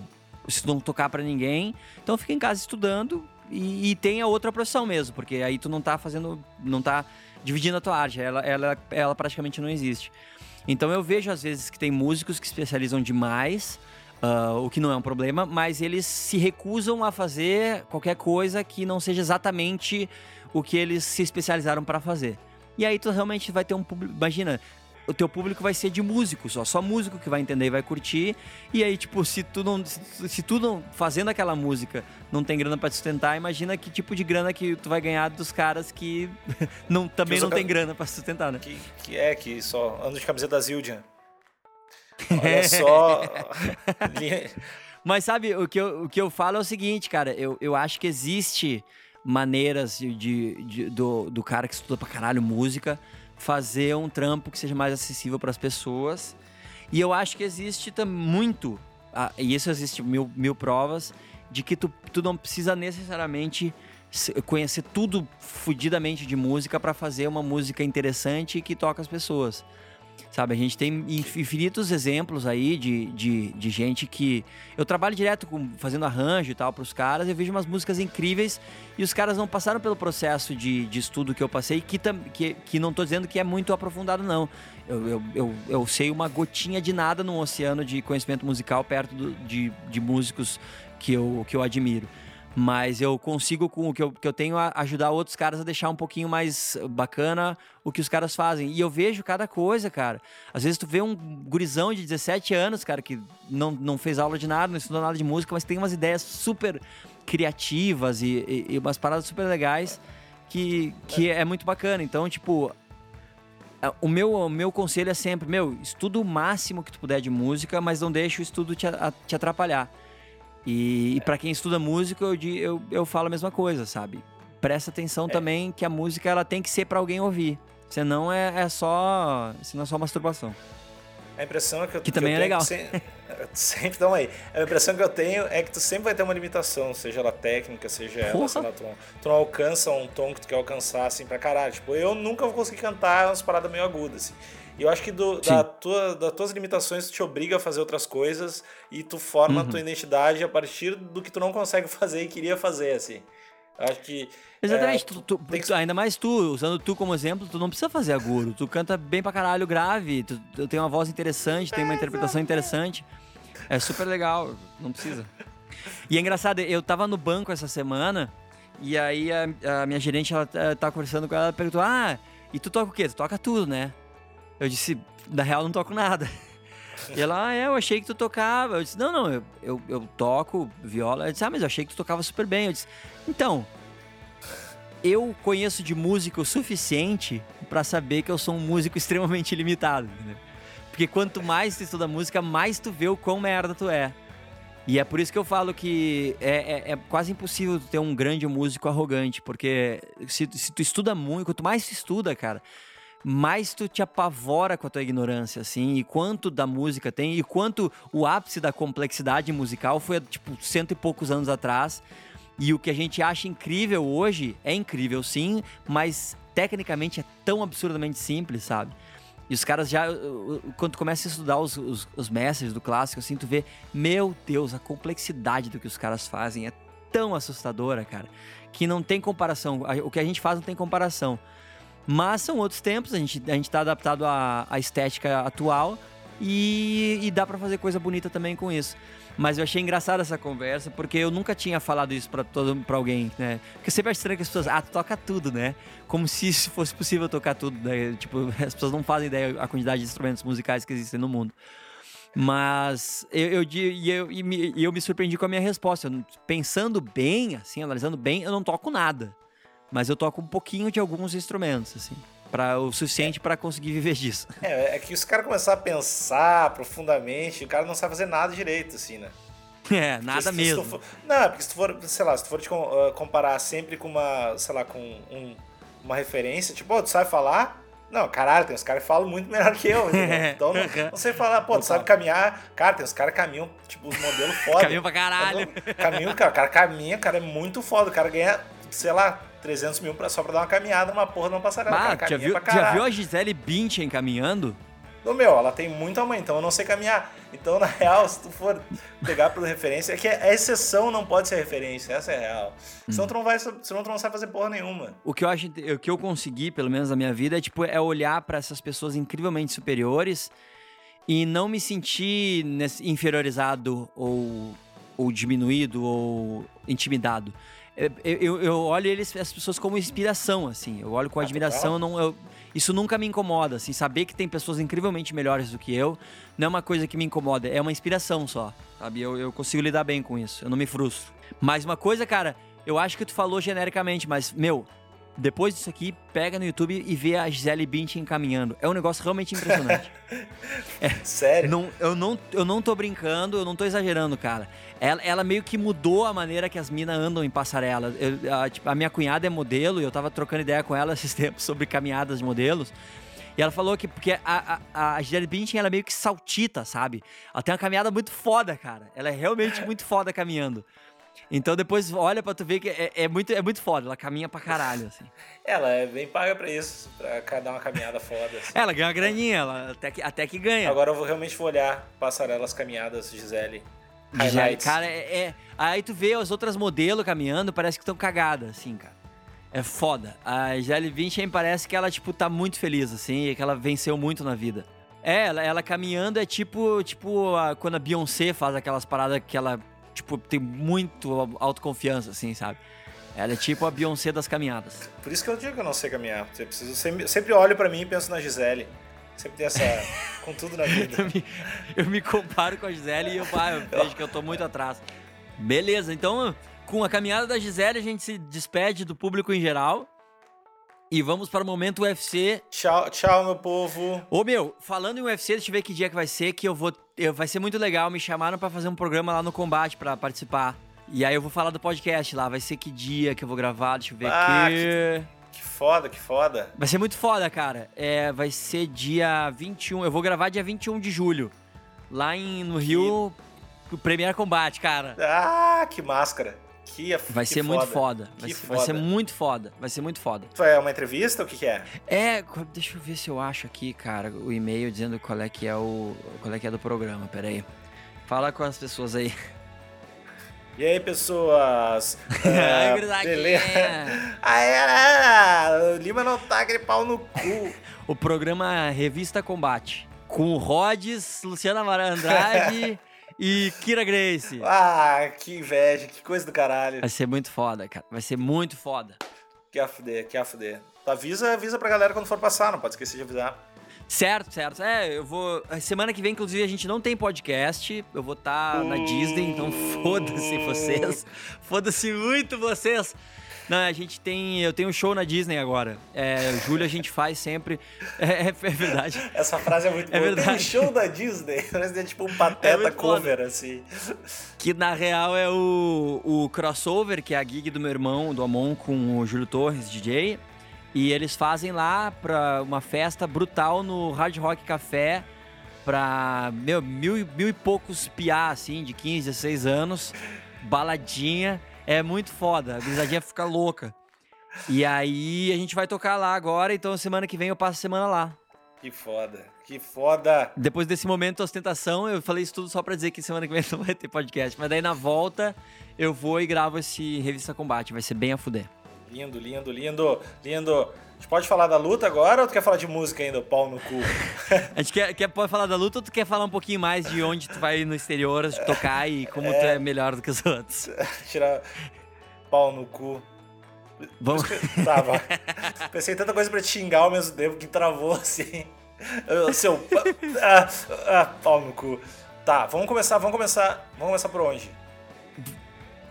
se tu não tocar para ninguém, então fica em casa estudando e, e tem a outra profissão mesmo, porque aí tu não tá fazendo, não tá dividindo a tua arte, ela, ela, ela praticamente não existe. Então eu vejo às vezes que tem músicos que especializam demais, uh, o que não é um problema, mas eles se recusam a fazer qualquer coisa que não seja exatamente o que eles se especializaram para fazer. E aí tu realmente vai ter um público. Imagina, o teu público vai ser de músicos, só, só músico que vai entender e vai curtir. E aí, tipo, se tu não. Se, se tu não. Fazendo aquela música não tem grana para sustentar, imagina que tipo de grana que tu vai ganhar dos caras que [LAUGHS] não, também que não tem grana para sustentar, né? Que, que é, que só ando de camiseta da Zildjian. [LAUGHS] Olha só. Mas sabe, o que, eu, o que eu falo é o seguinte, cara, eu, eu acho que existe maneiras de, de, do, do cara que estuda pra caralho música fazer um trampo que seja mais acessível para as pessoas. E eu acho que existe muito, e isso existe mil, mil provas, de que tu, tu não precisa necessariamente conhecer tudo fudidamente de música para fazer uma música interessante que toca as pessoas. Sabe, a gente tem infinitos exemplos aí de, de, de gente que. Eu trabalho direto com, fazendo arranjo e tal para os caras, eu vejo umas músicas incríveis e os caras não passaram pelo processo de, de estudo que eu passei, que, que, que não estou dizendo que é muito aprofundado, não. Eu, eu, eu, eu, sei uma gotinha de nada num oceano de conhecimento musical perto do, de, de músicos que eu, que eu admiro. Mas eu consigo, com o que eu, que eu tenho, ajudar outros caras a deixar um pouquinho mais bacana o que os caras fazem. E eu vejo cada coisa, cara. Às vezes tu vê um gurizão de 17 anos, cara, que não, não fez aula de nada, não estudou nada de música, mas tem umas ideias super criativas e, e, e umas paradas super legais que, que é muito bacana. Então, tipo, o meu, o meu conselho é sempre, meu, estuda o máximo que tu puder de música, mas não deixe o estudo te, a, te atrapalhar. E, e para quem estuda música, eu, eu, eu falo a mesma coisa, sabe? Presta atenção é. também que a música ela tem que ser para alguém ouvir. Senão é, é só. Senão é só masturbação. A impressão é que eu Que também que é legal. [LAUGHS] Sempre, sempre dá aí. A impressão que eu tenho é que tu sempre vai ter uma limitação, seja ela técnica, seja ela, sei lá, tu, tu, não alcança um tom que tu quer alcançar, assim, pra caralho. Tipo, eu nunca vou conseguir cantar umas paradas meio agudas, assim. E eu acho que do, da tua, das tuas limitações tu te obriga a fazer outras coisas e tu forma uhum. a tua identidade a partir do que tu não consegue [LAUGHS] fazer e queria fazer, assim. Eu acho que. Exatamente, é, tu, tu, que... ainda mais tu, usando tu como exemplo, tu não precisa fazer agudo. Tu canta bem pra caralho grave, tu, tu tem uma voz interessante, tem uma interpretação interessante. É super legal, não precisa. E é engraçado, eu tava no banco essa semana e aí a, a minha gerente, ela tá conversando com ela, ela perguntou: Ah, e tu toca o quê? Tu toca tudo, né? Eu disse, na real não toco nada. E ela, ah, é, eu achei que tu tocava. Eu disse, não, não, eu, eu, eu toco viola. Ela disse, ah, mas eu achei que tu tocava super bem. Eu disse, então, eu conheço de música o suficiente para saber que eu sou um músico [LAUGHS] extremamente limitado, entendeu? Porque quanto mais tu estuda música, mais tu vê o quão merda tu é. E é por isso que eu falo que é, é, é quase impossível ter um grande músico arrogante, porque se, se tu estuda muito, quanto mais tu estuda, cara, mais tu te apavora com a tua ignorância, assim, e quanto da música tem, e quanto o ápice da complexidade musical foi, tipo, cento e poucos anos atrás. E o que a gente acha incrível hoje é incrível, sim, mas tecnicamente é tão absurdamente simples, sabe? E os caras já, quando tu começa a estudar os, os, os mestres do clássico, assim, tu vê, meu Deus, a complexidade do que os caras fazem é tão assustadora, cara, que não tem comparação. O que a gente faz não tem comparação. Mas são outros tempos, a gente, a gente tá adaptado à, à estética atual. e, e dá para fazer coisa bonita também com isso. Mas eu achei engraçada essa conversa, porque eu nunca tinha falado isso pra, todo, pra alguém, né? Porque sempre é estranho que as pessoas, ah, toca tudo, né? Como se isso fosse possível tocar tudo, né? Tipo, [LAUGHS] as pessoas não fazem ideia a quantidade de instrumentos musicais que existem no mundo. Mas eu, eu, eu, e me, eu me surpreendi com a minha resposta. Pensando bem, assim, analisando bem, eu não toco nada. Mas eu toco um pouquinho de alguns instrumentos, assim. Pra, o suficiente para conseguir viver disso. É, é que se o cara começar a pensar profundamente, o cara não sabe fazer nada direito, assim, né? [LAUGHS] É, nada se, mesmo. Se for, não, porque se tu for, sei lá, se tu for te uh, comparar sempre com uma, sei lá, com um, uma referência, tipo, oh, tu sabe falar? Não, caralho, tem uns caras que falam muito melhor que eu, [LAUGHS] Então não, não, sei falar, pô, tu sabe caminhar. Cara, tem uns caras que caminham, tipo, os modelos foda. Caminham pra caralho. Caminho, cara, o cara caminha, o cara é muito foda. O cara ganha, sei lá, 300 mil pra, só pra dar uma caminhada numa porra numa passarela. Ah, já viu, já viu a Gisele Bündchen caminhando? No meu, ela tem muita mãe, então eu não sei caminhar. Então, na [LAUGHS] real, se tu for pegar por referência, é que a exceção não pode ser referência, essa é a real. Senão, hum. tu não vai, senão tu não sabe fazer porra nenhuma. O que eu acho, o que eu consegui, pelo menos na minha vida, é tipo, é olhar para essas pessoas incrivelmente superiores e não me sentir inferiorizado ou, ou diminuído ou intimidado. Eu, eu, eu olho eles, as pessoas como inspiração, assim. Eu olho com ah, admiração, não, eu, isso nunca me incomoda, assim. Saber que tem pessoas incrivelmente melhores do que eu não é uma coisa que me incomoda, é uma inspiração só, sabe? Eu, eu consigo lidar bem com isso, eu não me frustro. Mas uma coisa, cara, eu acho que tu falou genericamente, mas, meu, depois disso aqui, pega no YouTube e vê a Gisele Bündchen caminhando. É um negócio realmente impressionante. [LAUGHS] é, Sério? Não, eu, não, eu não tô brincando, eu não tô exagerando, cara. Ela, ela meio que mudou a maneira que as minas andam em passarela. Eu, a, tipo, a minha cunhada é modelo e eu tava trocando ideia com ela [LAUGHS] esses tempos sobre caminhadas de modelos. E ela falou que porque a, a, a Gisele Bündchen, ela é meio que saltita, sabe? Ela tem uma caminhada muito foda, cara. Ela é realmente [LAUGHS] muito foda caminhando. Então depois olha pra tu ver que é, é, muito, é muito foda, ela caminha pra caralho, assim. [LAUGHS] Ela é bem paga pra isso, pra dar uma caminhada foda. Assim. Ela ganha uma graninha, ela até que, até que ganha. Agora eu vou realmente vou olhar passarelas caminhadas, Gisele. Gisele, cara, é, é, Aí tu vê as outras modelos caminhando, parece que estão cagadas, assim, cara. É foda. A Gisele Bündchen parece que ela, tipo, tá muito feliz, assim, e que ela venceu muito na vida. É, ela, ela caminhando é tipo, tipo a, quando a Beyoncé faz aquelas paradas que ela tipo, tem muito autoconfiança, assim, sabe? Ela é tipo a Beyoncé das caminhadas. Por isso que eu digo que eu não sei caminhar. Eu preciso, sempre, sempre olho para mim e penso na Gisele. Sempre tem essa. [LAUGHS] com tudo na vida. eu, me, eu me comparo com a Gisele e eu, ah, eu vejo que eu tô muito atrás. Beleza, então com a caminhada da Gisele a gente se despede do público em geral. E vamos para o momento UFC. Tchau, tchau, meu povo. Ô, meu, falando em UFC, deixa eu ver que dia que vai ser, que eu vou. Eu, vai ser muito legal. Me chamaram para fazer um programa lá no Combate para participar. E aí eu vou falar do podcast lá. Vai ser que dia que eu vou gravar, deixa eu ver ah, aqui. Que, que foda, que foda. Vai ser muito foda, cara. É, vai ser dia 21. Eu vou gravar dia 21 de julho. Lá em, no que... Rio, o Premier Combate, cara. Ah, que máscara. Que, vai que ser foda. muito foda. Vai, ser, foda. vai ser muito foda. Vai ser muito foda. É uma entrevista? O que, que, é? É, deixa eu ver se eu acho aqui, cara, o e-mail dizendo qual é que é o. qual é que é do programa. Pera aí. Fala com as pessoas aí. E aí, pessoas? [LAUGHS] Uh, beleza? Aê, [LAUGHS] o Lima não tá aquele pau no cu. [LAUGHS] o programa Revista Combate. Com o Rhodes, Luciana Mara Andrade e Kira Grace. Ah, que inveja, que coisa do caralho. Vai ser muito foda, cara. Vai ser muito foda. Que a fuder, que a fuder. Avisa, avisa pra galera quando for passar, não pode esquecer de avisar. Certo, certo. É, eu vou. Semana que vem, inclusive, a gente não tem podcast. Eu vou estar tá na Disney, então [LAUGHS] foda-se vocês. Foda-se muito vocês. Não, a gente tem. Eu tenho um show na Disney agora. É, julho a gente faz sempre. É, [LAUGHS] é, é verdade. Essa frase é muito é boa. Verdade. Tem um show da Disney. [LAUGHS] Parece é tipo um pateta é cover, foda. assim. Que na real é o, o crossover, que é a gig do meu irmão, do Amon, com o Júlio Torres, DJ. E eles fazem lá pra uma festa brutal no Hard Rock Café pra meu, mil, mil e poucos piá, assim, de 15, 16 anos, baladinha. É muito foda. A gurizadinha fica louca. E aí a gente vai tocar lá agora, então semana que vem eu passo a semana lá. Que foda, que foda. Depois desse momento de ostentação, eu falei isso tudo só pra dizer que semana que vem [LAUGHS] não vai ter podcast. Mas daí na volta eu vou e gravo esse Revista Combate, vai ser bem a fuder. Lindo, lindo, lindo, lindo. A gente pode falar da luta agora ou tu quer falar de música ainda, pau no cu? [LAUGHS] A gente quer, quer pode falar da luta ou tu quer falar um pouquinho mais de onde tu vai no exterior tocar e como tu é melhor do que os outros? [LAUGHS] Tirar pau no cu. Vamos. Tá, vai. [LAUGHS] Pensei tanta coisa pra te xingar ao mesmo tempo que travou assim. Eu- Seu. Ah, ah, pau no cu. Tá, vamos começar, vamos começar. Vamos começar por onde?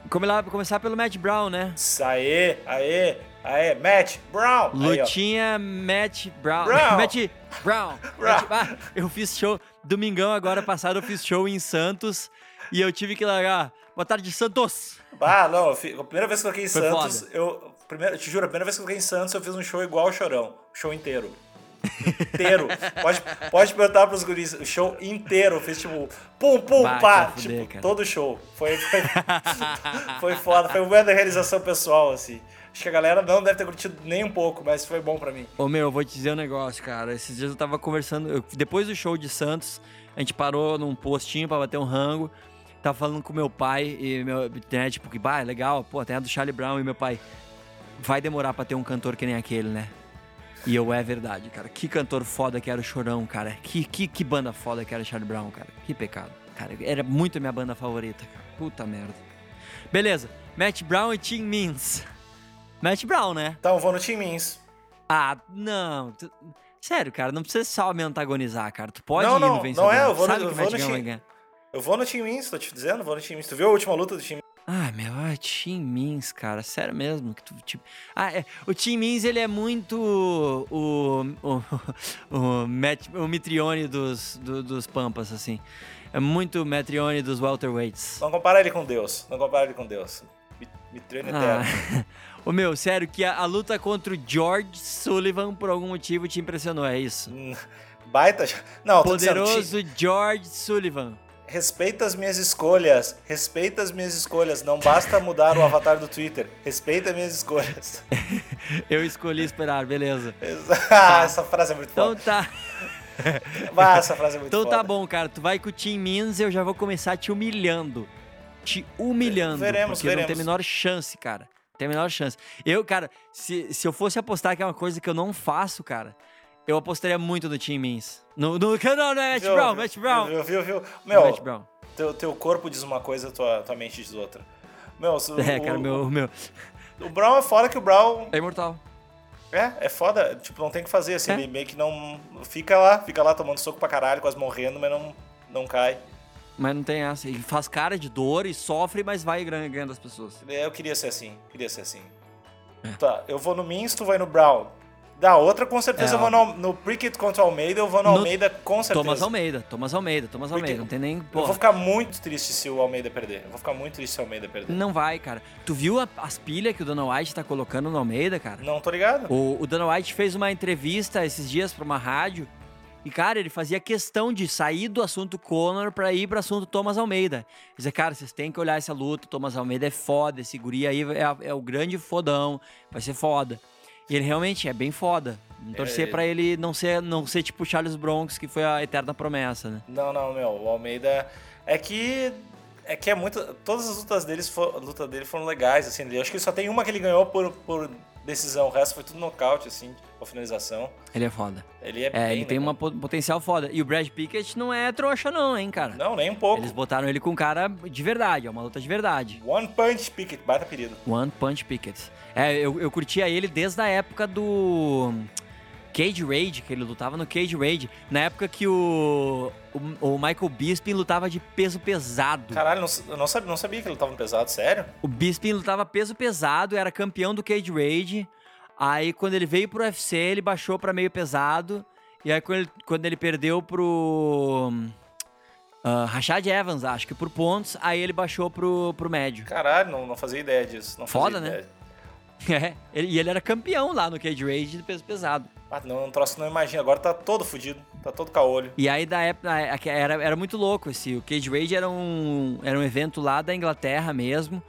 Come lá, começar pelo Matt Brown, né? Aê, aê, aê, Matt Brown. Aí. Lutinha Matt Brown. Brown. [LAUGHS] Matt Brown. [LAUGHS] Brown. Matt- ah, eu fiz show. Domingão agora passado eu fiz show em Santos e eu tive que largar. Boa tarde, Santos. Ah, não, a primeira vez que eu toquei em Foi Santos, foda. eu. Primeiro, te juro, a primeira vez que eu toquei em Santos, eu fiz um show igual ao Chorão. Show inteiro. Inteiro. [LAUGHS] pode, pode perguntar pros guris. O show inteiro. Eu fiz tipo, pum, pum, Vai, pá. fuder, tipo, cara. todo show. Foi, foi, foi foda. Foi uma realização pessoal, assim. Acho que a galera não deve ter curtido nem um pouco, mas foi bom pra mim. Ô meu, eu vou te dizer um negócio, cara. Esses dias eu tava conversando. eu- depois do show de Santos, a gente parou num postinho pra bater um rango. Tava falando com meu pai e meu. Né, tipo, que, bah, é legal, pô, tem a do Charlie Brown e meu pai. Vai demorar pra ter um cantor que nem aquele, né? E eu, é verdade, cara. Que cantor foda que era o Chorão, cara. Que, que, que banda foda que era o Charlie Brown, cara. Que pecado. Cara, era muito minha banda favorita, cara. Puta merda. Beleza. Matt Brown e Tim Means. Matt Brown, né? Então, eu vou no Team Means. Ah, não. Tu- Sério, cara, não precisa só me antagonizar, cara. Tu pode Não, ir não, no vencedor. não é, eu vou no- Sabe eu que o vou no time. Eu vou no Team Means, tô te dizendo, vou no Team Means. Tu viu a última luta do Team Ah, meu, ah, Tim Means, cara, sério mesmo. Que tu, tipo... Ah, é, o Tim Means, ele é muito o, o, [LAUGHS] o, Matt, o Mitrione dos, do- dos Pampas, assim. É muito o Mitrione dos welterweights. Não compara ele com Deus. Não compara ele com Deus. Me, me treina eterno. [LAUGHS] O meu, sério, que a, a luta contra o George Sullivan, por algum motivo, te impressionou, é isso? Baita. Não, tô dizendo, Poderoso George Sullivan. Respeita as minhas escolhas. Respeita as minhas escolhas. Não basta mudar o avatar do Twitter. Respeita as minhas escolhas. [LAUGHS] Eu escolhi esperar, beleza. [LAUGHS] Ah, essa frase é muito Então foda. tá. [LAUGHS] Ah, essa frase é muito Então foda. tá bom, cara. Tu vai com o Team Means eu já vou começar te humilhando. Te humilhando. Veremos, porque não tem a veremos. menor chance, cara. Tem a menor chance. Eu, cara, se, se eu fosse apostar que é uma coisa que eu não faço, cara, eu apostaria muito no Team Means. No, no, não, não é Matt Viu, Brown, Matt Brown. Viu, viu, viu? Matt Meu, Brown. teu, teu corpo diz uma coisa, tua, tua mente diz outra. Meu, se- É, o, cara, meu, meu. o Brown é foda que o Brown É imortal. É, é foda. Tipo, não tem o que fazer, assim. É. Ele meio que não. Fica lá, fica lá tomando soco pra caralho, quase morrendo, mas não, não cai. Mas não tem essa. Ele faz cara de dor e sofre, mas vai ganhando as pessoas. É, Eu queria ser assim, queria ser assim. É. Tá, eu vou no Mins, tu vai no Brown. Da outra, com certeza É, eu vou no, no Prickett contra o Almeida, eu vou no, No- Almeida com certeza. Thomas Almeida, Thomas Almeida, Thomas Porque Almeida. Não tem nem. Eu Porra. vou ficar muito triste se o Almeida perder. Eu vou ficar muito triste se o Almeida perder. Não vai, cara. Tu viu a- as pilhas que o Dana White tá colocando no Almeida, cara? Não tô ligado. O, o Dana White fez uma entrevista esses dias pra uma rádio e, cara, ele fazia questão de sair do assunto Conor pra ir pro assunto Thomas Almeida. Dizer, cara, vocês têm que olhar essa luta, Thomas Almeida é foda, esse guri aí é, é o grande fodão, vai ser foda. E ele realmente é bem foda. Vamos torcer É. pra ele não ser, não ser tipo Charles Bronx, que foi a eterna promessa, né? Não, não, meu. O Almeida. É que. É que é muito. Todas as lutas, deles for, luta dele foram legais, assim. Eu acho que só tem uma que ele ganhou por, por decisão. O resto foi tudo nocaute, assim, ou finalização. Ele é foda. Ele é, É, bem ele tem legal. uma po- potencial foda. E o Brad Pickett não é trouxa não, hein, cara? Não, nem um pouco. Eles botaram ele com um cara de verdade, é uma luta de verdade. One Punch Pickett, baita apelido. One Punch Pickett. É, eu, eu curtia ele desde a época do Cage Rage, que ele lutava no Cage Rage. Na época que o, o, o Michael Bisping lutava de peso pesado. Caralho, não, eu não sabia, não sabia que ele tava no pesado, sério? O Bisping lutava peso pesado, era campeão do Cage Rage. Aí quando ele veio pro UFC, ele baixou pra meio pesado. E aí quando ele, quando ele perdeu pro ah, Rashad Evans, acho que por pontos, aí ele baixou pro, pro médio. Caralho, não, não fazia ideia disso. Não Foda, né? [LAUGHS] É, ele- e ele era campeão lá no Cage Rage de peso pesado. Ah, não, um troço não imagina. Agora tá todo fudido. Tá todo caolho. E aí da época é, que era, era muito louco esse. O Cage Rage era um, era um evento lá da Inglaterra mesmo.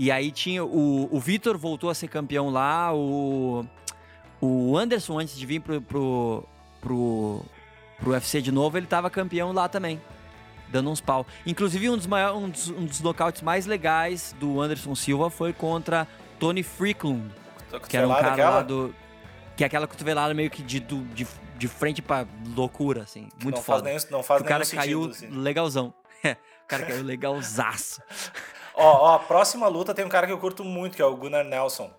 E aí tinha. O, o Vitor voltou a ser campeão lá. O, o Anderson, antes de vir pro, pro, pro, pro UFC de novo, ele tava campeão lá também. Dando uns pau. Inclusive, um dos, maiores, um dos, um dos nocautes mais legais do Anderson Silva foi contra Tony Freaklund, que era um cara lá do. Que é aquela cotovelada meio que de, de, de frente pra loucura, assim. Muito não faz foda. nenhum, não faz o cara nenhum caiu sentido, assim. legalzão. [LAUGHS] O cara caiu legalzaço. Ó, ó, a próxima luta tem um cara que eu curto muito, que é o Gunnar Nelson.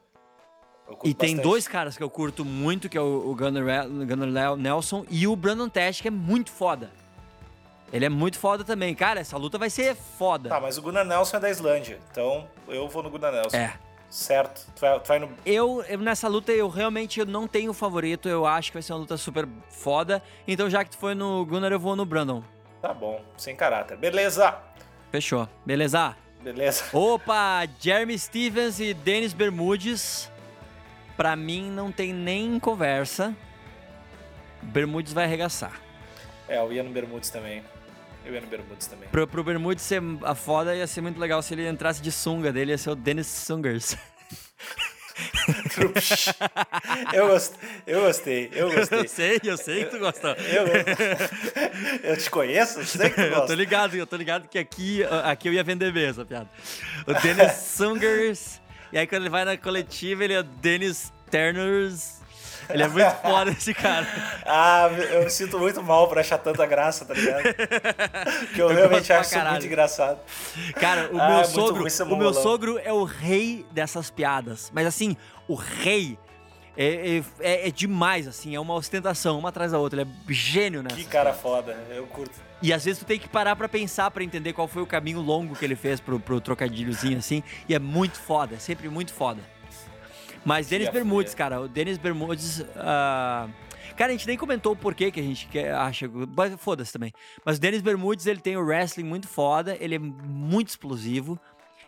E tem bastante. dois caras que eu curto muito, que é o, Gunnar, Gunnar Nelson e o Brandon Test, que é muito foda. Ele é muito foda também. Cara, essa luta vai ser foda. Tá, mas o Gunnar Nelson é da Islândia, então eu vou no Gunnar Nelson. É. Certo. Tu vai, tu vai no. Eu, eu, nessa luta, eu realmente eu não tenho favorito. Eu acho que vai ser uma luta super foda. Então, já que tu foi no Gunnar, eu vou no Brandon. Tá bom, sem caráter. Beleza! Fechou. Beleza? Beleza. Opa, Jeremy Stevens e Denis Bermudes. Pra mim, não tem nem conversa. Bermudes vai arregaçar. É, eu ia no Bermudes também. Eu ia no Bermudes também. Pro, pro Bermudes ser a foda, ia ser muito legal se ele entrasse de sunga dele, ia ser o Dennis Sungers. [LAUGHS] eu, gost... eu gostei, eu gostei. Eu sei, eu sei que tu gostou. [LAUGHS] Eu, eu te conheço, eu sei que tu [LAUGHS] Eu tô gosta. ligado, eu tô ligado que aqui, aqui eu ia vender bem essa piada. O Dennis [LAUGHS] Sungers, e aí quando ele vai na coletiva, ele é o Dennis Turners. Ele é muito foda esse cara. [LAUGHS] Ah, eu me sinto muito mal por achar tanta graça, tá ligado? [LAUGHS] Porque eu, Eu realmente acho isso muito engraçado. Cara, o Ah, meu é sogro, o meu sogro é o rei dessas piadas. Mas assim, o rei é, é, é- é demais, assim, é uma ostentação, uma atrás da outra. Ele é gênio nessa. Que cara foda, eu curto. E às vezes tu tem que parar pra pensar, pra entender qual foi o caminho longo que ele fez pro, pro trocadilhozinho, assim. E é muito foda, é sempre muito foda. Mas Denis Bermudes, cara, o Denis Bermudes. ah, Cara, a gente nem comentou o porquê que a gente quer, acha. Foda-se também. Mas o Denis Bermudes, ele tem o wrestling muito foda, ele é muito explosivo.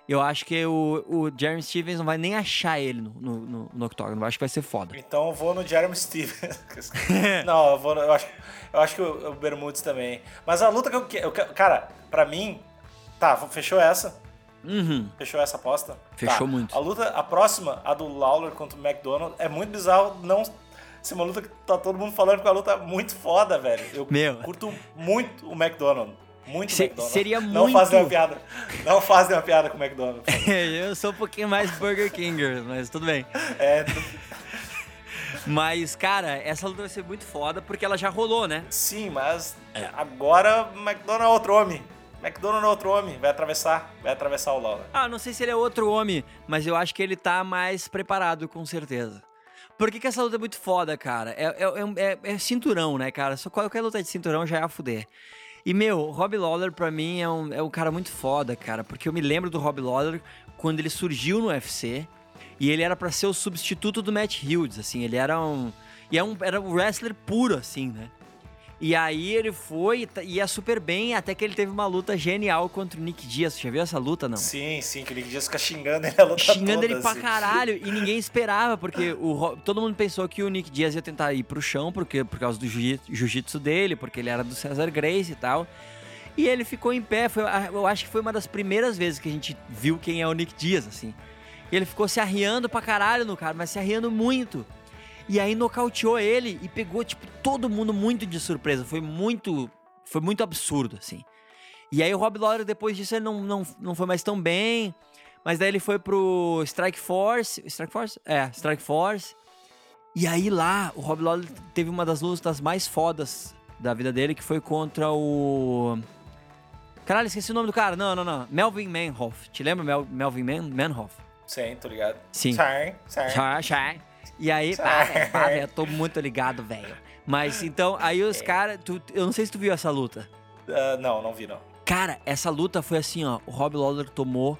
Eu acho que o, o Jeremy Stevens não vai nem achar ele no, no, no, no octógono. Eu acho que vai ser foda. Então eu vou no Jeremy Stevens. [LAUGHS] Não, eu vou. no- Eu acho, eu acho que o, o Bermudes também. Mas a luta que eu quero. Cara, pra mim. Tá, fechou essa? Uhum. Fechou essa aposta? Fechou Tá. muito. A luta, a próxima, a do Lawler contra o McDonald, é muito bizarro não ser uma luta que tá todo mundo falando que é uma luta muito foda, velho. Eu Meu. curto muito o McDonald. Muito Se- McDonald. seria Não muito- fazem uma piada. Não fazem uma piada com o McDonald. por favor. [LAUGHS] eu sou um pouquinho mais Burger Kinger, mas tudo bem. É, [LAUGHS] Mas, cara, essa luta vai ser muito foda porque ela já rolou, né? sim, mas agora o McDonald é outro homem. McDonald é outro homem. Vai atravessar. Vai atravessar o Lawler. Ah, não sei se ele é outro homem, mas eu acho que ele tá mais preparado, com certeza. Por que, que essa luta é muito foda, cara? É, é, é- é cinturão, né, cara? Só qualquer luta de cinturão já é a fuder. E, meu, Rob Lawler pra mim é um, é um cara muito foda, cara. Porque eu me lembro do Rob Lawler quando ele surgiu no UFC. E ele era pra ser o substituto do Matt Hughes, assim. Ele era um... E é um, era um wrestler puro, assim, né? E aí ele foi e tá- ia super bem, até que ele teve uma luta genial contra o Nick Diaz. Você já viu essa luta, não? Sim, sim, que ele dias fica xingando ele a luta xingando toda, ele pra assim. caralho e ninguém [LAUGHS] esperava, porque o, todo mundo pensou que o Nick Diaz ia tentar ir pro chão porque, por causa do jiu- jiu-jitsu dele, porque ele era do Cesar Grace e tal. E ele ficou em pé, foi, eu acho que foi uma das primeiras vezes que a gente viu quem é o Nick Diaz, assim. E ele ficou se arriando pra caralho no cara, mas se arriando muito. E aí nocauteou ele e pegou, tipo, todo mundo muito de surpresa. Foi muito. Foi muito absurdo, assim. E aí o Rob Lawler, depois disso, ele não, não, não foi mais tão bem. Mas daí ele foi pro Strike Force. Strike Force? É, Strike Force. E aí lá, o Rob Lawler teve uma das lutas mais fodas da vida dele, que foi contra o. Caralho, esqueci o nome do cara. Não, não, não. Melvin Manhoff. Te lembra Mel- Melvin Man Manhoff? Sim, tô ligado. Sim. Sim, sim. E aí, pá, velho, pá, velho, eu tô muito ligado, velho. Mas então, aí os caras. Eu não sei se tu viu essa luta. Ah, não, não vi não. Cara, essa luta foi assim, ó. O Rob Lawler tomou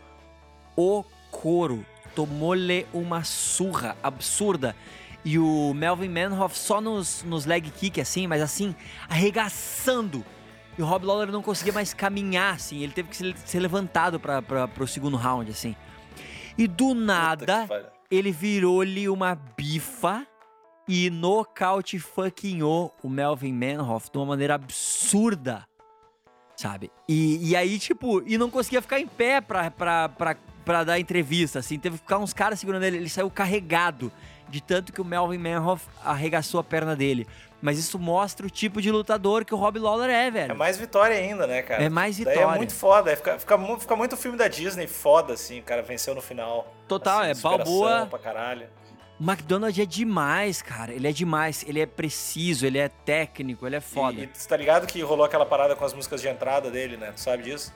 o couro. Tomou-lhe uma surra absurda. E o Melvin Manhoff só nos, nos leg kick, assim, mas assim, arregaçando. E o Rob Lawler não conseguia mais caminhar, assim. Ele teve que ser, ser levantado pra, pro segundo round, assim. E do nada. Ele virou-lhe uma bifa e nocaute fuckinhou o Melvin Manhoff de uma maneira absurda, sabe? E, e aí, tipo, e não conseguia ficar em pé pra, pra, pra, pra dar entrevista, assim. Teve que ficar uns caras segurando ele. Ele saiu carregado de tanto que o Melvin Manhoff arregaçou a perna dele. Mas isso mostra o tipo de lutador que o Rob Lawler é, velho. É mais vitória ainda, né, cara? É mais Daí vitória. é muito foda. é Fica, fica, fica muito filme da Disney foda, assim. O cara venceu no final. Total, assim, é Balboa. pra caralho. O McDonald é demais, cara. Ele é demais. Ele é preciso, ele é técnico, ele é foda. E, e tá ligado que rolou aquela parada com as músicas de entrada dele, né? Tu sabe disso?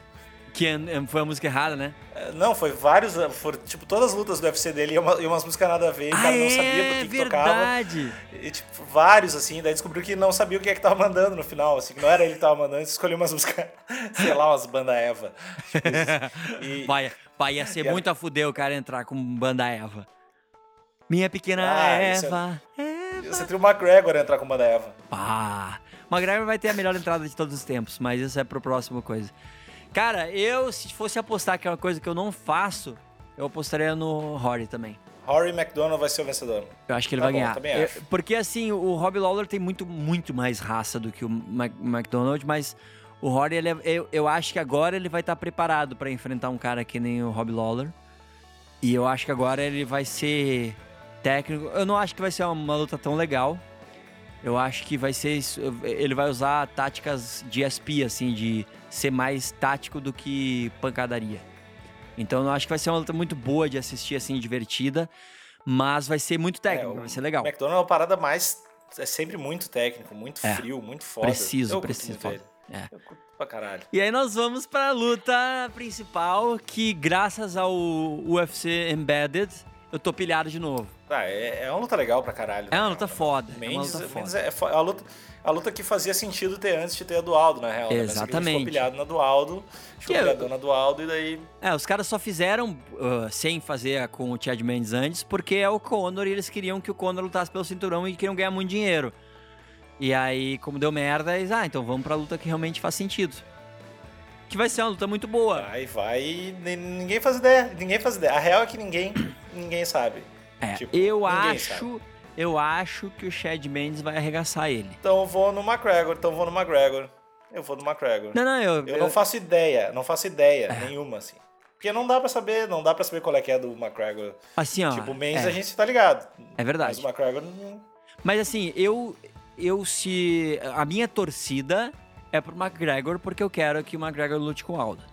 Que é- foi a música errada, né? É, Não, foi vários. Foram, tipo, todas as lutas do UFC dele e, uma, e umas músicas nada a ver. E o cara não sabia por que que tocava. Ah, é verdade. E, tipo, vários, assim, daí descobriu que não sabia o que é que tava mandando no final, assim, que não era ele que tava mandando, escolheu umas músicas, [LAUGHS] sei lá, umas banda Eva. Tipo. [LAUGHS] E- Vai, vai, ia ser muito a fuder o cara entrar com banda Eva. Minha pequena Ah, isso é- Eva. Eva. Você tem o McGregor entrar com banda Eva. Pá. McGregor vai ter a melhor entrada de todos os tempos, mas isso é pro próximo coisa. Cara, eu, se fosse apostar que é uma coisa que eu não faço, eu apostaria no Rory também. Rory McDonald vai ser o vencedor. Eu acho que ele Tá vai bom, ganhar. também Eu- acho. porque assim, o Robbie Lawler tem muito, muito mais raça do que o Mac- McDonald, mas o Rory, ele é- eu, eu acho que agora ele vai estar preparado pra enfrentar um cara que nem o Robbie Lawler. E eu acho que agora ele vai ser técnico. Eu não acho que vai ser uma, luta tão legal. Eu acho que vai ser. Ele vai usar táticas de SP, assim, de ser mais tático do que pancadaria. Então eu acho que vai ser uma luta muito boa de assistir, assim, divertida. Mas vai ser muito técnico, É, o vai ser legal. McDonald é uma parada mais. É sempre muito técnico, muito É. frio, muito foda. Preciso, Eu preciso, foda. É. Eu curto pra caralho. E aí nós vamos pra luta principal, que graças ao UFC Embedded, eu tô pilhado de novo. Ah, é, é uma luta legal pra caralho. É uma luta foda. é uma Mendes, luta Mendes foda. é a luta, a luta que fazia sentido ter antes de ter a do Aldo, na real. né? Gente Exatamente. ficou pilhado na do Aldo, ficou pilhadão na do Aldo e daí... É, os caras só fizeram uh, sem fazer com o Chad Mendes antes, porque é o Conor e eles queriam que o Conor lutasse pelo cinturão e queriam ganhar muito dinheiro. E aí, como deu merda, eles, ah, então vamos pra luta que realmente faz sentido. Que vai ser uma luta muito boa. Vai ni- ninguém faz ideia, ninguém faz ideia. A real é que ninguém, ninguém sabe. É, tipo, eu acho, eu acho que o Chad Mendes vai arregaçar ele. Então eu vou no McGregor, então eu vou no McGregor. Eu vou no McGregor. Não, não, eu, Eu não faço ideia, não faço ideia É. nenhuma, assim. Porque não dá pra saber, não dá pra saber qual é que é do McGregor. assim, ó. tipo, o Mendes é, a gente tá ligado. é verdade. Mas o McGregor não... Mas assim, eu eu se a minha torcida é pro McGregor porque eu quero que o McGregor lute com o Aldo.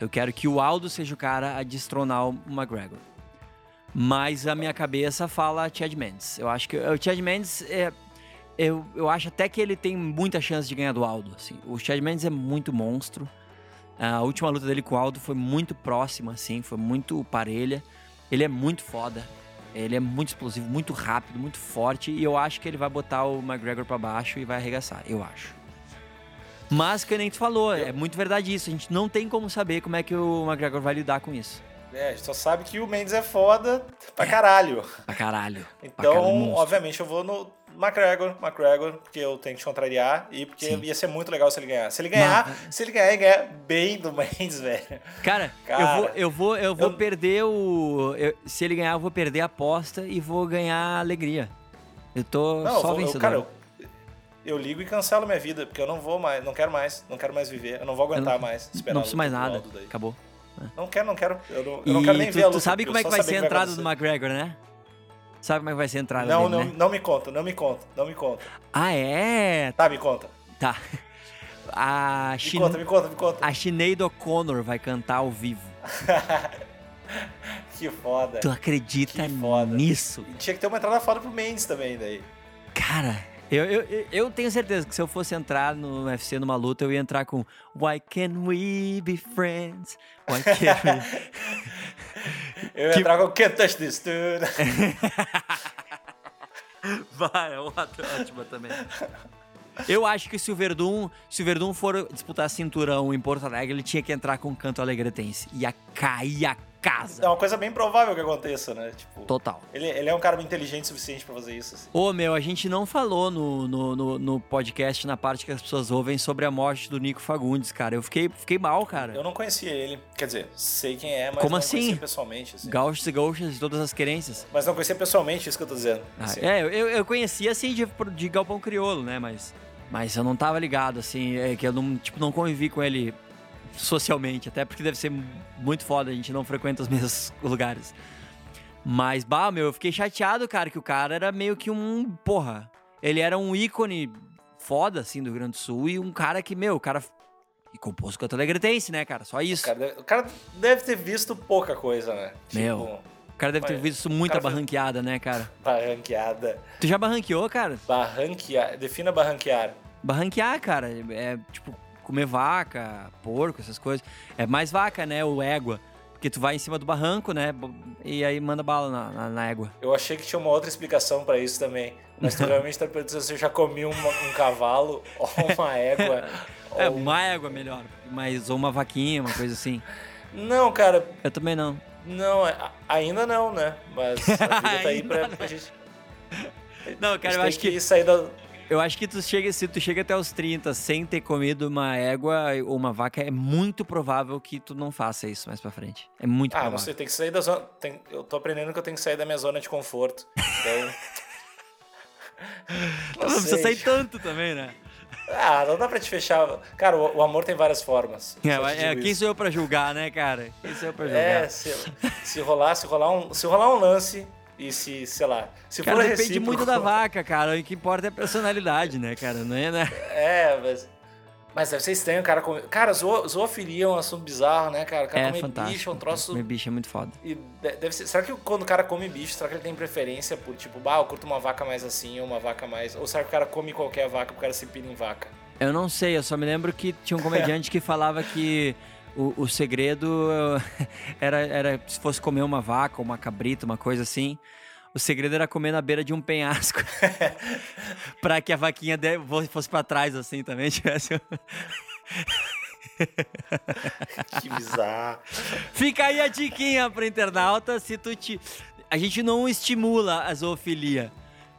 Eu quero que o Aldo seja o cara a destronar o McGregor. Mas a minha cabeça fala Chad Mendes. Eu acho que o Chad Mendes é eu, eu acho até que ele tem muita chance de ganhar do Aldo. Assim. O Chad Mendes é muito monstro. A última luta dele com o Aldo foi muito próxima, assim, foi muito parelha. Ele é muito foda. Ele é muito explosivo, muito rápido, muito forte. E eu acho que ele vai botar o McGregor pra baixo e vai arregaçar. Eu acho. Mas, que nem tu falou, é muito verdade isso. A gente não tem como saber como é que o McGregor vai lidar com isso. É, a gente só sabe que o Mendes é foda pra caralho. Pra caralho. pra Então, caralho, monstro. obviamente, eu vou no McGregor, McGregor, porque eu tenho que contrariar e porque Sim. ia ser muito legal se ele ganhar. Se ele ganhar, se ele ganhar e ganhar bem do Mendes, [LAUGHS] velho. Cara, Cara, eu vou, eu vou, eu vou eu- perder o. eu- se ele ganhar, eu vou perder a aposta e vou ganhar a alegria. Eu tô Não, eu só vou, eu, vencedor. cara, eu, eu ligo e cancelo minha vida, porque eu não vou mais, não quero mais, não quero mais viver, eu não vou aguentar não- mais esperar não preciso mais nada. Acabou. Não quero, não quero, eu não, eu não quero nem tu, ver a tu luta. sabe eu como é que vai ser a entrada do. McGregor, né? Sabe como é que vai ser a entrada Não, dele, não, né? não me conta, não me conta, não me conta. Ah, é? Tá, me conta. Tá. A, Me Shin... conta, me conta, me conta. a Sinead O'Connor vai cantar ao vivo. [LAUGHS] que foda. Tu acredita foda. nisso? E Tinha que ter uma entrada foda pro Mendes também daí. Cara, eu, eu, eu- tenho certeza que se eu fosse entrar no UFC numa luta, eu ia entrar com Why can we be friends? Why can we... [LAUGHS] Eu ia Que- entrar com Can't Touch This Dude. Vai, é ótima também. Eu acho que se o Verdun, se o Verdun for disputar cinturão em Porto Alegre, ele tinha que entrar com o canto alegretense. Ia cair a casa. É uma coisa bem provável que aconteça, né? Tipo, Total. ele, ele é um cara inteligente o suficiente pra fazer isso. assim. Ô, meu, a gente não falou no, no, no, no podcast, na parte que as pessoas ouvem, sobre a morte do Nico Fagundes, cara. Eu fiquei, fiquei mal, cara. Eu não conhecia ele. Quer dizer, sei quem é, mas Como não assim? conhecia pessoalmente. Assim. Gaúchos e gaúchas de todas as querências. Mas não conhecia pessoalmente, isso que eu tô dizendo. Ah, assim. é, eu, eu conhecia, assim, de, de Galpão Criolo, né? Mas, mas eu não tava ligado, assim, é que eu não, tipo, não convivi com ele socialmente, até porque deve ser muito foda, a gente não frequenta os [LAUGHS] mesmos lugares. Mas, bah, meu, eu fiquei chateado, cara, que o cara era meio que um, porra, ele era um ícone foda, assim, do Rio Grande do Sul e um cara que, meu, o cara... E compôs com a Alegretense, né, cara? Só isso. O, cara deve, o cara deve ter visto pouca coisa, né? Meu, Tipo, O cara deve ter visto muita fez- barranqueada, né, cara? Barranqueada. Tu já barranqueou, cara? Barranquear. Defina barranquear. Barranquear, cara, é tipo comer vaca, porco, essas coisas. É mais vaca, né, ou égua. Porque tu vai em cima do barranco, né, e aí manda bala na, na, na égua. Eu achei que tinha uma outra explicação pra isso também. Mas tu realmente tá perguntando se eu já comi uma- um cavalo [LAUGHS] ou uma égua. [LAUGHS] É, ou- uma égua melhor, mas ou uma vaquinha, uma coisa assim. Não, cara, Eu também não. não, a- ainda não, né? Mas a vida tá aí [LAUGHS] pra, pra gente. Não, cara, eu acho que sair da. Eu acho que tu chega, se tu chega até os 30 sem ter comido uma égua ou uma vaca, é muito provável que tu não faça isso mais pra frente. É muito Ah, provável. não sei, tem que sair da zona. tem- Eu tô aprendendo que eu tenho que sair da minha zona de conforto. Então. [LAUGHS] Tu não precisa sair tanto também, né? Ah, não dá pra te fechar. Cara, o, o amor tem várias formas. É, é, quem sou eu pra julgar, né, cara? Quem sou eu pra julgar? É, se, se rolar, se rolar um, se rolar um lance e se, sei lá, se Cara, for depende recíproco- muito da [LAUGHS] vaca, cara. O que importa é a personalidade, né, cara? Não é, né? É, mas mas deve ser estranho o cara comer. Cara, zoo- zoofilia é um assunto bizarro, né, cara? O cara É comer fantástico. bicho é um troço Comer bicho é muito foda. e de- deve ser, será que quando o cara come bicho, será que ele tem preferência por tipo, bah, eu curto uma vaca mais assim, ou uma vaca mais, ou será que o cara come qualquer vaca porque o cara se pira em vaca? Eu não sei, eu só me lembro que tinha um [LAUGHS] comediante que falava que o, o segredo [LAUGHS] era, era se fosse comer uma vaca ou uma cabrita, uma coisa assim. O segredo era comer na beira de um penhasco. [LAUGHS] pra que a vaquinha de- fosse pra trás, assim, também [LAUGHS] tivesse. Que bizarro. Fica aí a diquinha pro internauta, se tu te... A gente não estimula a zoofilia,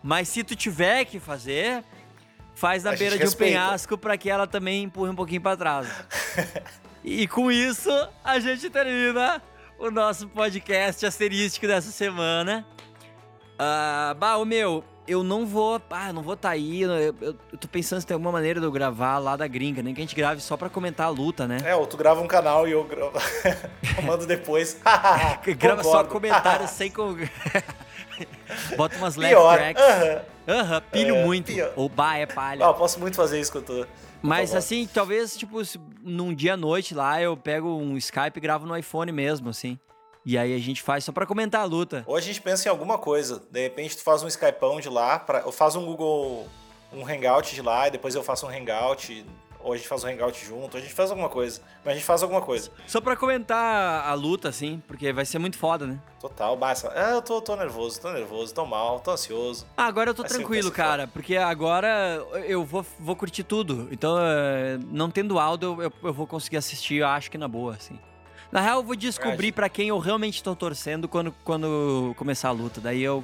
mas se tu tiver que fazer, faz na A beira de um respeita. penhasco pra que ela também empurre um pouquinho pra trás. E com isso, a gente termina o nosso podcast asterístico dessa semana. Ah, bah, ô meu, eu não vou. Ah, não vou tá aí. Eu, eu- eu tô pensando se tem alguma maneira de eu gravar lá da gringa, nem que a gente grave só pra comentar a luta, né? É, ou tu grava um canal e eu gravo. [LAUGHS] eu mando depois. [LAUGHS] [LAUGHS] Grava só comentários sem. Com... Bota umas Pior. tracks. Aham. Aham, pilho É, muito. pior. Ou bah, é palha. Ah, eu posso muito fazer isso com tu. Mas assim, talvez, tipo, num dia à noite lá, eu pego um Skype e gravo no iPhone mesmo, assim. E aí a gente faz só pra comentar a luta. Ou a gente pensa em alguma coisa. De repente tu faz um Skypeão de lá, pra, eu faço um Google, um Hangout de lá, e depois eu faço um Hangout. Ou a gente faz um Hangout junto, a gente faz alguma coisa. Mas a gente faz alguma coisa. Só pra comentar a luta, assim, porque vai ser muito foda, né? Total, basta. Ah, eu tô, tô nervoso, tô nervoso, tô mal, tô ansioso. Ah, agora eu tô Vai tranquilo, cara, porque agora eu vou, vou curtir tudo. Então, eh, não tendo áudio, eu, eu vou conseguir assistir, eu acho que na boa, assim. Na real, eu vou descobrir pra quem eu realmente tô torcendo quando, quando começar a luta. Daí eu,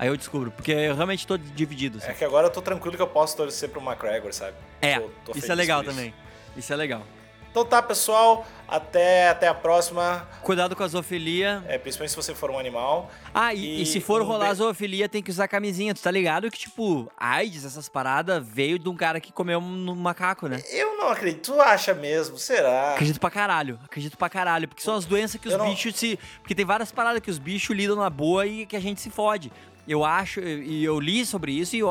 aí eu descubro, porque eu realmente tô dividido. assim. É que agora eu tô tranquilo que eu posso torcer pro McGregor, sabe? É, Tô- tô isso é legal isso. também. Isso é legal. Então tá, pessoal. Até, até a próxima. Cuidado com a zoofilia. É, principalmente se você for um animal. Ah, e, e E se for um rolar be- zoofilia, tem que usar camisinha. Tu tá ligado que, tipo, AIDS, essas paradas, veio de um cara que comeu um macaco, né? Eu não acredito. Tu acha mesmo? Será? Acredito pra caralho, acredito pra caralho. Porque são as doenças que os não- bichos se. Porque tem várias paradas que os bichos lidam na boa e que a gente se fode. Eu acho, e eu li sobre isso e eu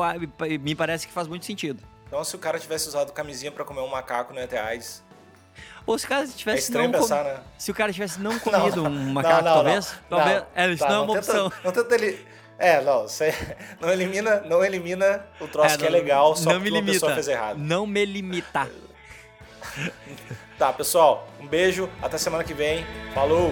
me parece que faz muito sentido. Então, se o cara tivesse usado camisinha pra comer um macaco, não ia ter AIDS. Ou se o cara É tivesse estranho não. com- né? Se o cara tivesse não [LAUGHS] comido Não, um macaco, não, não, talvez. não. talvez é, isso tá, não é uma tenta- opção. Não tenta ele. É, não, você [LAUGHS] não elimina, não elimina o troço que é legal só porque me uma pessoa limita. fez errado. Não me limita. [LAUGHS] Tá, pessoal, um beijo, até semana que vem. Falou!